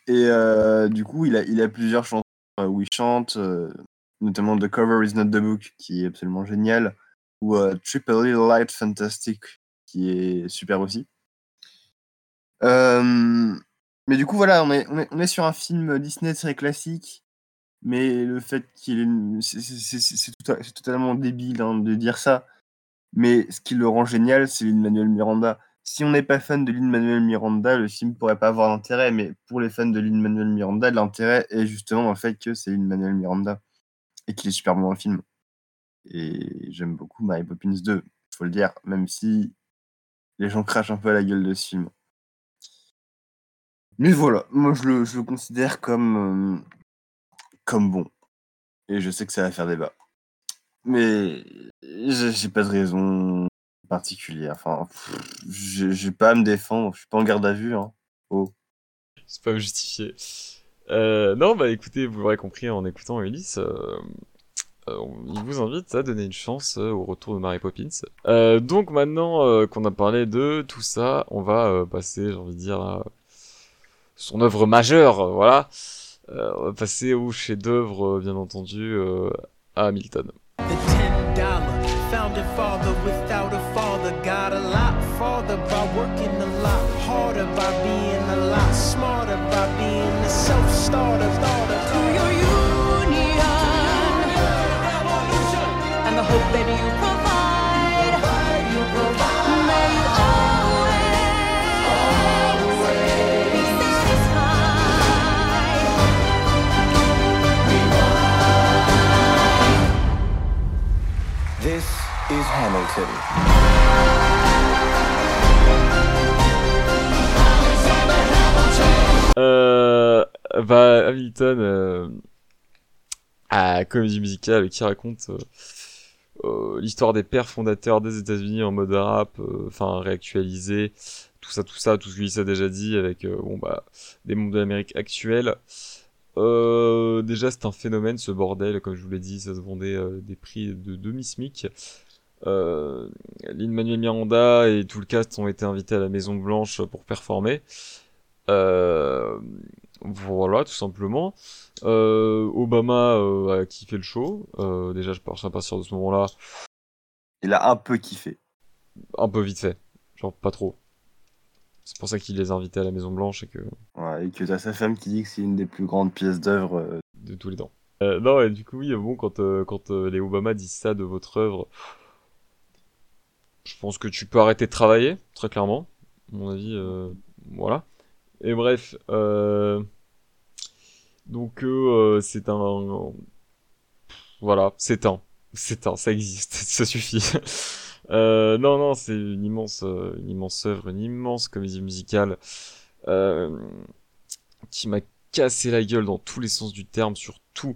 Et euh, du coup, il a, plusieurs chansons euh, où il chante, euh, notamment The Cover is Not the Book, qui est absolument génial, ou Triple Light Fantastic, qui est super aussi. Mais du coup, voilà, on est, est, est sur un film Disney très classique, mais le fait qu'il c'est tota- c'est totalement débile hein, de dire ça, mais ce qui le rend génial, c'est Lin-Manuel Miranda. Si on n'est pas fan de Lin-Manuel Miranda, le film pourrait pas avoir d'intérêt, mais pour les fans de Lin-Manuel Miranda, l'intérêt est justement dans le fait que c'est Lin-Manuel Miranda et qu'il est super bon dans le film. Et j'aime beaucoup Mary Poppins 2, faut le dire, même si les gens crachent un peu à la gueule de ce film. Mais voilà, moi je le, considère comme, euh, comme bon. Et je sais que ça va faire débat. Mais j'ai pas de raison particulière. Enfin, pff, j'ai pas à me défendre, je suis pas en garde à vue. Hein. Oh. C'est pas justifié. Euh, non, bah écoutez, vous l'aurez compris en écoutant Ulysse, euh, euh, on- il vous invite à donner une chance euh, au retour de Mary Poppins. Euh, donc maintenant euh, qu'on a parlé de tout ça, on va euh, passer, j'ai envie de dire, à son œuvre majeure, voilà. Euh, on va passer au chef-d'œuvre, euh, bien entendu, euh, à Hamilton. The ten dollar founding father without a to your union. And the hope that you provide, you provide. May always, always be satisfied. This is Hamilton. Uh, bah, Hamilton, euh, à comédie musicale qui raconte euh, euh, l'histoire des pères fondateurs des États-Unis en mode rap, enfin réactualisé, tout ça, tout ça, tout ce qu'il s'est déjà dit avec bon bah des mondes de l'Amérique actuelle. Déjà, c'est un phénomène ce bordel, comme je vous l'ai dit, ça se vendait des prix de demi-smic. Euh, Lin-Manuel Miranda et tout le cast ont été invités à la Maison Blanche pour performer. Euh, voilà, tout simplement. Euh, Obama euh, a kiffé le show. Euh, déjà, je pars à partir de ce moment-là. Il a un peu kiffé. Un peu vite fait. Genre, pas trop. C'est pour ça qu'il les a invités à la Maison Blanche et que. Ouais, et que t'as sa femme qui dit que c'est une des plus grandes pièces d'œuvre. de tous les temps. Non, et du coup, oui, bon, quand, quand les Obama disent ça de votre œuvre, je pense que tu peux arrêter de travailler, très clairement. À mon avis, voilà. Et bref, euh, donc euh, c'est un, voilà, c'est un, c'est un, ça existe, ça suffit. Euh, non, non, c'est une immense, euh, une immense œuvre, une immense comédie musicale euh, qui m'a cassé la gueule dans tous les sens du terme, sur tout,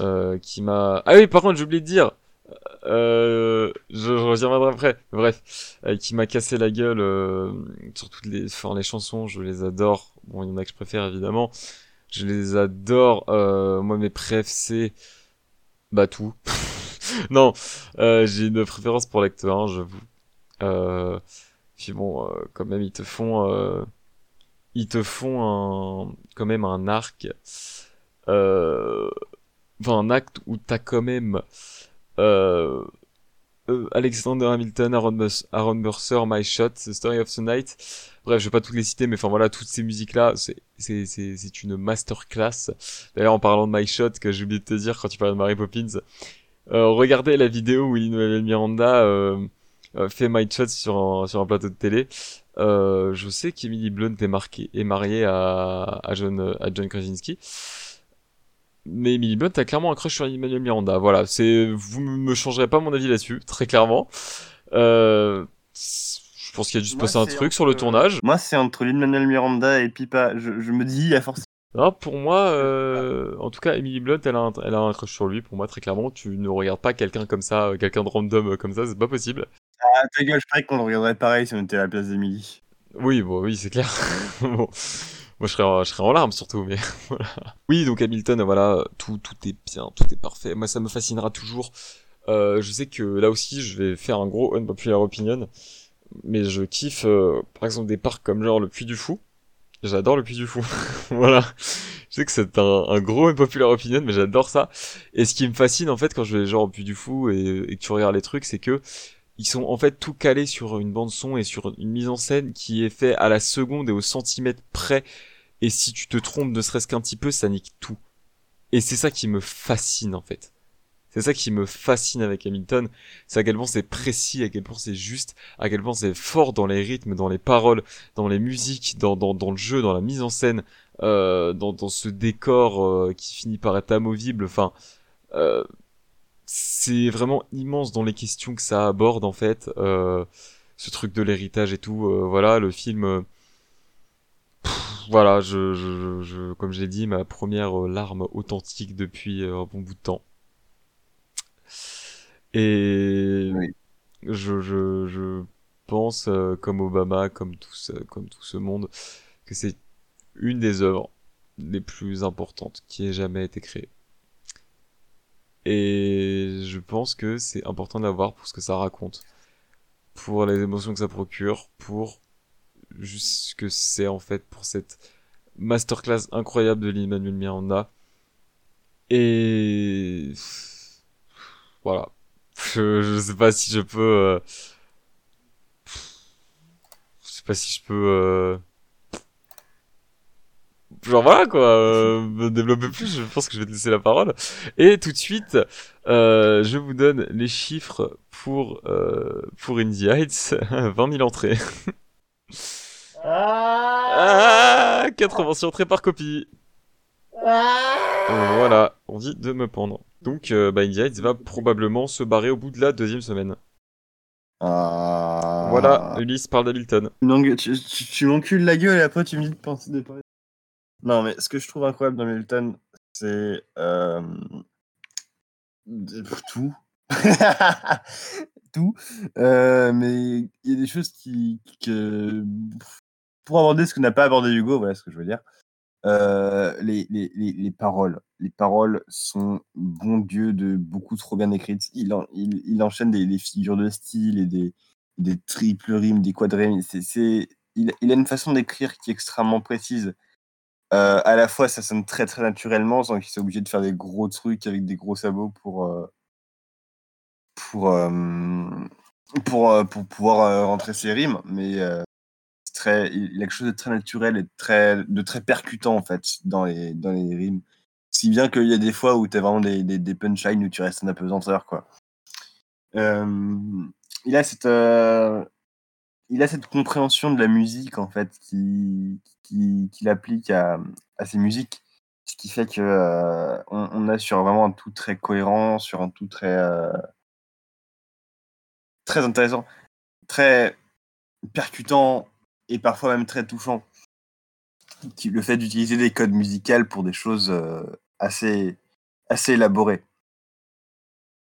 euh, qui m'a. Ah oui, par contre, j'ai oublié de dire. Euh, je, je reviendrai après. Bref, euh, qui m'a cassé la gueule euh, sur toutes les, enfin les chansons, je les adore. Bon, il y en a que je préfère évidemment. Je les adore. Euh, moi, mes préfs, c'est bah tout. non, j'ai une préférence pour l'acte 1, j'avoue. Euh, puis bon, quand même, ils te font, ils te font un, quand même un arc, enfin un acte où t'as quand même euh, euh, Alexander Hamilton, Aaron, Bus Mercer, My Shot, The Story of the Night. Bref, je vais pas toutes les citer, mais enfin voilà, toutes ces musiques-là, c'est une masterclass. D'ailleurs, en parlant de My Shot, que j'ai oublié de te dire quand tu parlais de Mary Poppins, euh, regardez la vidéo où Lin-Manuel Miranda euh, euh, fait My Shot sur un, plateau de télé. Euh, je sais qu'Emily Blunt est, marquée, est mariée à John Krasinski. Mais Emily Blunt a clairement un crush sur Emmanuel Miranda. Voilà, c'est vous me changerez pas mon avis là-dessus, très clairement. Euh, je pense qu'il y a dû se passer un truc sur le tournage. Moi, c'est entre Lin-Manuel Miranda et Pipa. Je, je me dis, il y a forcément. Non, pour moi, euh, en tout cas, Emily Blunt, elle a, un, elle a un crush sur lui. Pour moi, très clairement, tu ne regardes pas quelqu'un comme ça, euh, quelqu'un de random comme ça, c'est pas possible. Ah, ta gueule, je croyais qu'on le regarderait pareil si on était à la place d'Emily. Oui, bon, oui, c'est clair. bon. Moi, je serais, en, je larmes surtout, mais. Oui, donc Hamilton, voilà, tout, tout est bien, tout est parfait. Moi, ça me fascinera toujours. Euh, je sais que là aussi, je vais faire un gros unpopular opinion, mais je kiffe, euh, par exemple, des parcs comme genre le Puy du Fou. J'adore le Puy du Fou. voilà. Je sais que c'est un, un gros unpopular opinion, mais j'adore ça. Et ce qui me fascine, en fait, quand je vais genre au Puy du Fou et, et que tu regardes les trucs, c'est que ils sont en fait tout calés sur une bande son et sur une mise en scène qui est fait à la seconde et au centimètre près. Et si tu te trompes ne serait-ce qu'un petit peu, ça nique tout. Et c'est ça qui me fascine en fait. C'est ça qui me fascine avec Hamilton, c'est à quel point c'est précis, à quel point c'est juste, à quel point c'est fort dans les rythmes, dans les paroles, dans les musiques, dans, dans, dans le jeu, dans la mise en scène, euh, dans, dans ce décor euh, qui finit par être amovible. Enfin, euh, c'est vraiment immense dans les questions que ça aborde en fait. Euh, ce truc de l'héritage et tout. euh, voilà, le film. Pff, voilà, je, je, je, comme je l'ai dit, ma première euh, larme authentique depuis euh, un bon bout de temps. Et je, je, je pense, euh, comme Obama, comme tout ce, comme tout ce monde, que c'est une des œuvres les plus importantes qui ait jamais été créée. Et je pense que c'est important de la voir pour ce que ça raconte, pour les émotions que ça procure, pour juste ce que c'est en fait pour cette masterclass incroyable de Lin-Manuel Miranda. Et voilà. Je, je sais pas si je peux. euh, Je sais pas si je peux. euh, Genre voilà quoi, euh, me développer plus, je pense que je vais te laisser la parole. Et tout de suite, euh, je vous donne les chiffres pour, pour Indie Heights, 20 000 entrées. Ah, 80 entrées par copie. Voilà, envie de me pendre. Donc, euh, bah, va probablement se barrer au bout de la deuxième semaine. Ah. Voilà, Ulysse parle d'Hamilton. Tu, tu, tu m'encules la gueule et après tu me dis de penser de parler. Non, mais ce que je trouve incroyable dans Hamilton, c'est euh, tout. tout. Mais il y a des choses qui. Pour aborder ce que n'a pas abordé Hugo, voilà ce que je veux dire. Les, les, les, les paroles. Les paroles sont, bon Dieu, de beaucoup trop bien écrites. Il, en- il, enchaîne des, figures de style et des, des triples rimes, des quadrimes. C'est, il, il a une façon d'écrire qui est extrêmement précise. Euh, à la fois, ça sonne très très naturellement, sans qu'il soit obligé de faire des gros trucs avec des gros sabots pour, pour, euh, pour, euh, pour pouvoir euh, rentrer ses rimes. Mais très, il a quelque chose de très naturel et de très, de très percutant en fait dans les, dans les rimes. Si bien qu'il y a des fois où tu as vraiment des, des, des punchlines où tu restes en apesanteur. Quoi. Il a cette. il a cette compréhension de la musique en fait qui qui- qu'il applique à, à ses musiques, ce qui fait que euh, on, sur vraiment un tout très cohérent, sur un tout très très intéressant, très percutant et parfois même très touchant. Le fait d'utiliser des codes musicaux pour des choses euh, assez assez élaborées.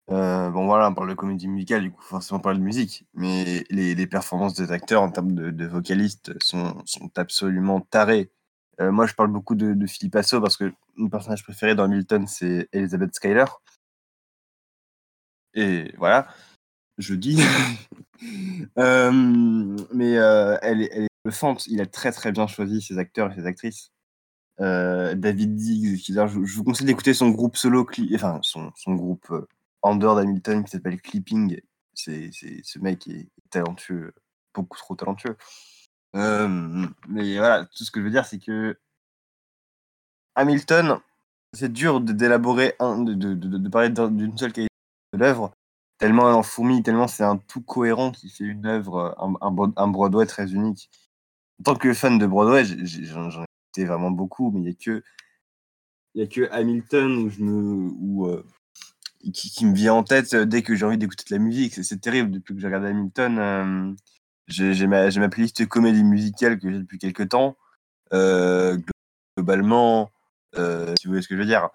Euh, bon voilà, on parle de comédie musicale, du coup forcément on parle de musique, mais les, performances des acteurs en termes de, de vocalistes sont, sont absolument tarées. Euh, moi je parle beaucoup de, de Philippe Asso parce que mon personnage préféré dans Hamilton c'est Elizabeth Schuyler. Et voilà, je dis. Euh, mais euh, elle, est, elle il a très très bien choisi ses acteurs et ses actrices. Euh, David Diggs, je, vous conseille d'écouter son groupe solo, enfin son, son groupe en dehors d'Hamilton qui s'appelle Clipping. C'est, ce mec est talentueux, beaucoup trop talentueux. Mais voilà, tout ce que je veux dire, c'est que Hamilton, c'est dur d'élaborer de, de, de, de parler d'un- d'une seule qualité de l'œuvre, tellement elle en fourmille, tellement c'est un tout cohérent qui fait une œuvre, un, un, un Broadway très unique. En tant que fan de Broadway, j'en ai écouté vraiment beaucoup, mais il y a que a que Hamilton où je me où, euh, qui, me vient en tête euh, dès que j'ai envie d'écouter de la musique. C'est- terrible depuis que j'ai regardé Hamilton. euh, j'ai ma, ma playlist comédie musicale que j'ai depuis quelques temps. Euh, glo- globalement, euh, si vous voyez ce que je veux dire.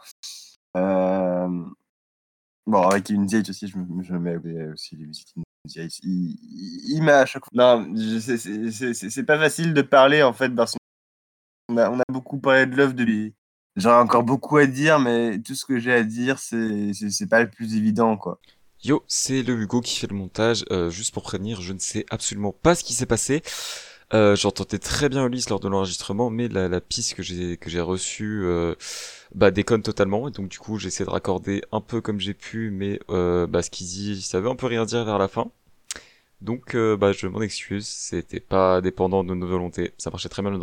Bon, avec Yates aussi, je me, je me mets euh, aussi les musiques Yates. Il, il, m'a à chaque fois. Non, c'est- pas facile de parler en fait parce qu'on a, on a beaucoup parlé de l'œuvre de lui. J'aurais encore beaucoup à dire, mais tout ce que j'ai à dire, c'est pas le plus évident, quoi. Yo, c'est le Hugo qui fait le montage. Euh, juste pour prévenir, je ne sais absolument pas ce qui s'est passé. Euh, J'entendais très bien Ulysse lors de l'enregistrement, mais la, piste que j'ai que j'ai reçue euh, bah, déconne totalement. Et donc du coup, j'essaie de raccorder un peu comme j'ai pu, mais euh, bah, ce qu'il dit, ça veut un peu rien dire vers la fin. Donc euh, bah, je m'en excuse, c'était pas dépendant de nos volontés. Ça marchait très mal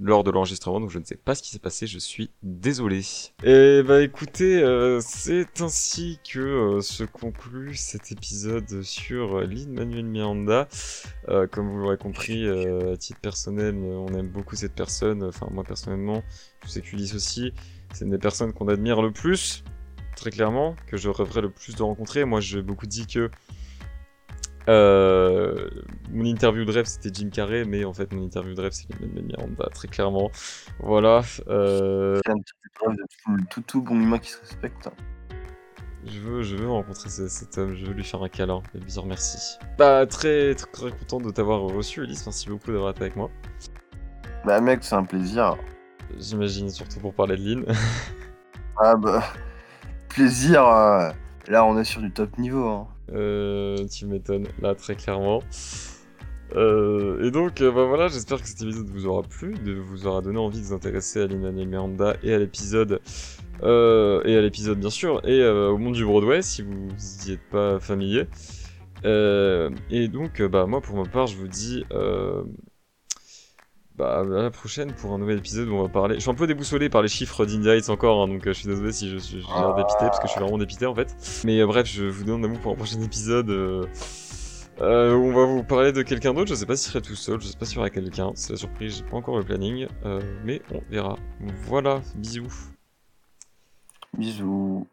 lors de l'enregistrement, donc je ne sais pas ce qui s'est passé, je suis désolé. Et bah écoutez, euh, c'est ainsi que euh, se conclut cet épisode sur Lin-Manuel Miranda. Comme vous l'aurez compris, à titre personnel, on aime beaucoup cette personne. Enfin, moi personnellement, je sais qu'Ulysse aussi. C'est une des personnes qu'on admire le plus, très clairement, que je rêverais le plus de rencontrer. Moi, j'ai beaucoup dit que euh, mon interview de rêve c'était Jim Carrey, mais en fait mon interview de rêve c'est Lin-Manuel Miranda, très clairement. Voilà. Euh... C'est un petit peu preuve de tout, tout, tout bon humain qui se respecte. Je veux, je veux rencontrer ce- cet homme, je veux lui faire un câlin et lui dire merci. Bah, très, très, content de t'avoir reçu, Ulysse. Merci beaucoup d'avoir été avec moi. Bah mec, c'est un plaisir. J'imagine, surtout pour parler de Lynn. Ah bah, plaisir. euh, Là, on est sur du top niveau. Hein. Euh, tu m'étonnes, là, très clairement. Euh, et donc, euh, bah voilà, j'espère que cet épisode vous aura plu, de vous aura donné envie de vous intéresser à Lin Manuel Miranda et à l'épisode, euh, et à l'épisode bien sûr, et euh, au monde du Broadway si vous y êtes pas familier. Euh, et donc, euh, bah moi pour ma part, je vous dis, bah à la prochaine pour un nouvel épisode où on va parler. Je suis un peu déboussolé par les chiffres d'India Heights encore, hein, donc euh, je suis désolé si je suis dépité parce que je suis vraiment dépité en fait. Mais euh, bref, je vous donne un mot pour un prochain épisode. euh, euh, où on va vous parler de quelqu'un d'autre, je sais pas si je serai tout seul, je sais pas s'il y aura quelqu'un, c'est la surprise, j'ai pas encore le planning, euh, mais on verra. Voilà, bisous. Bisous.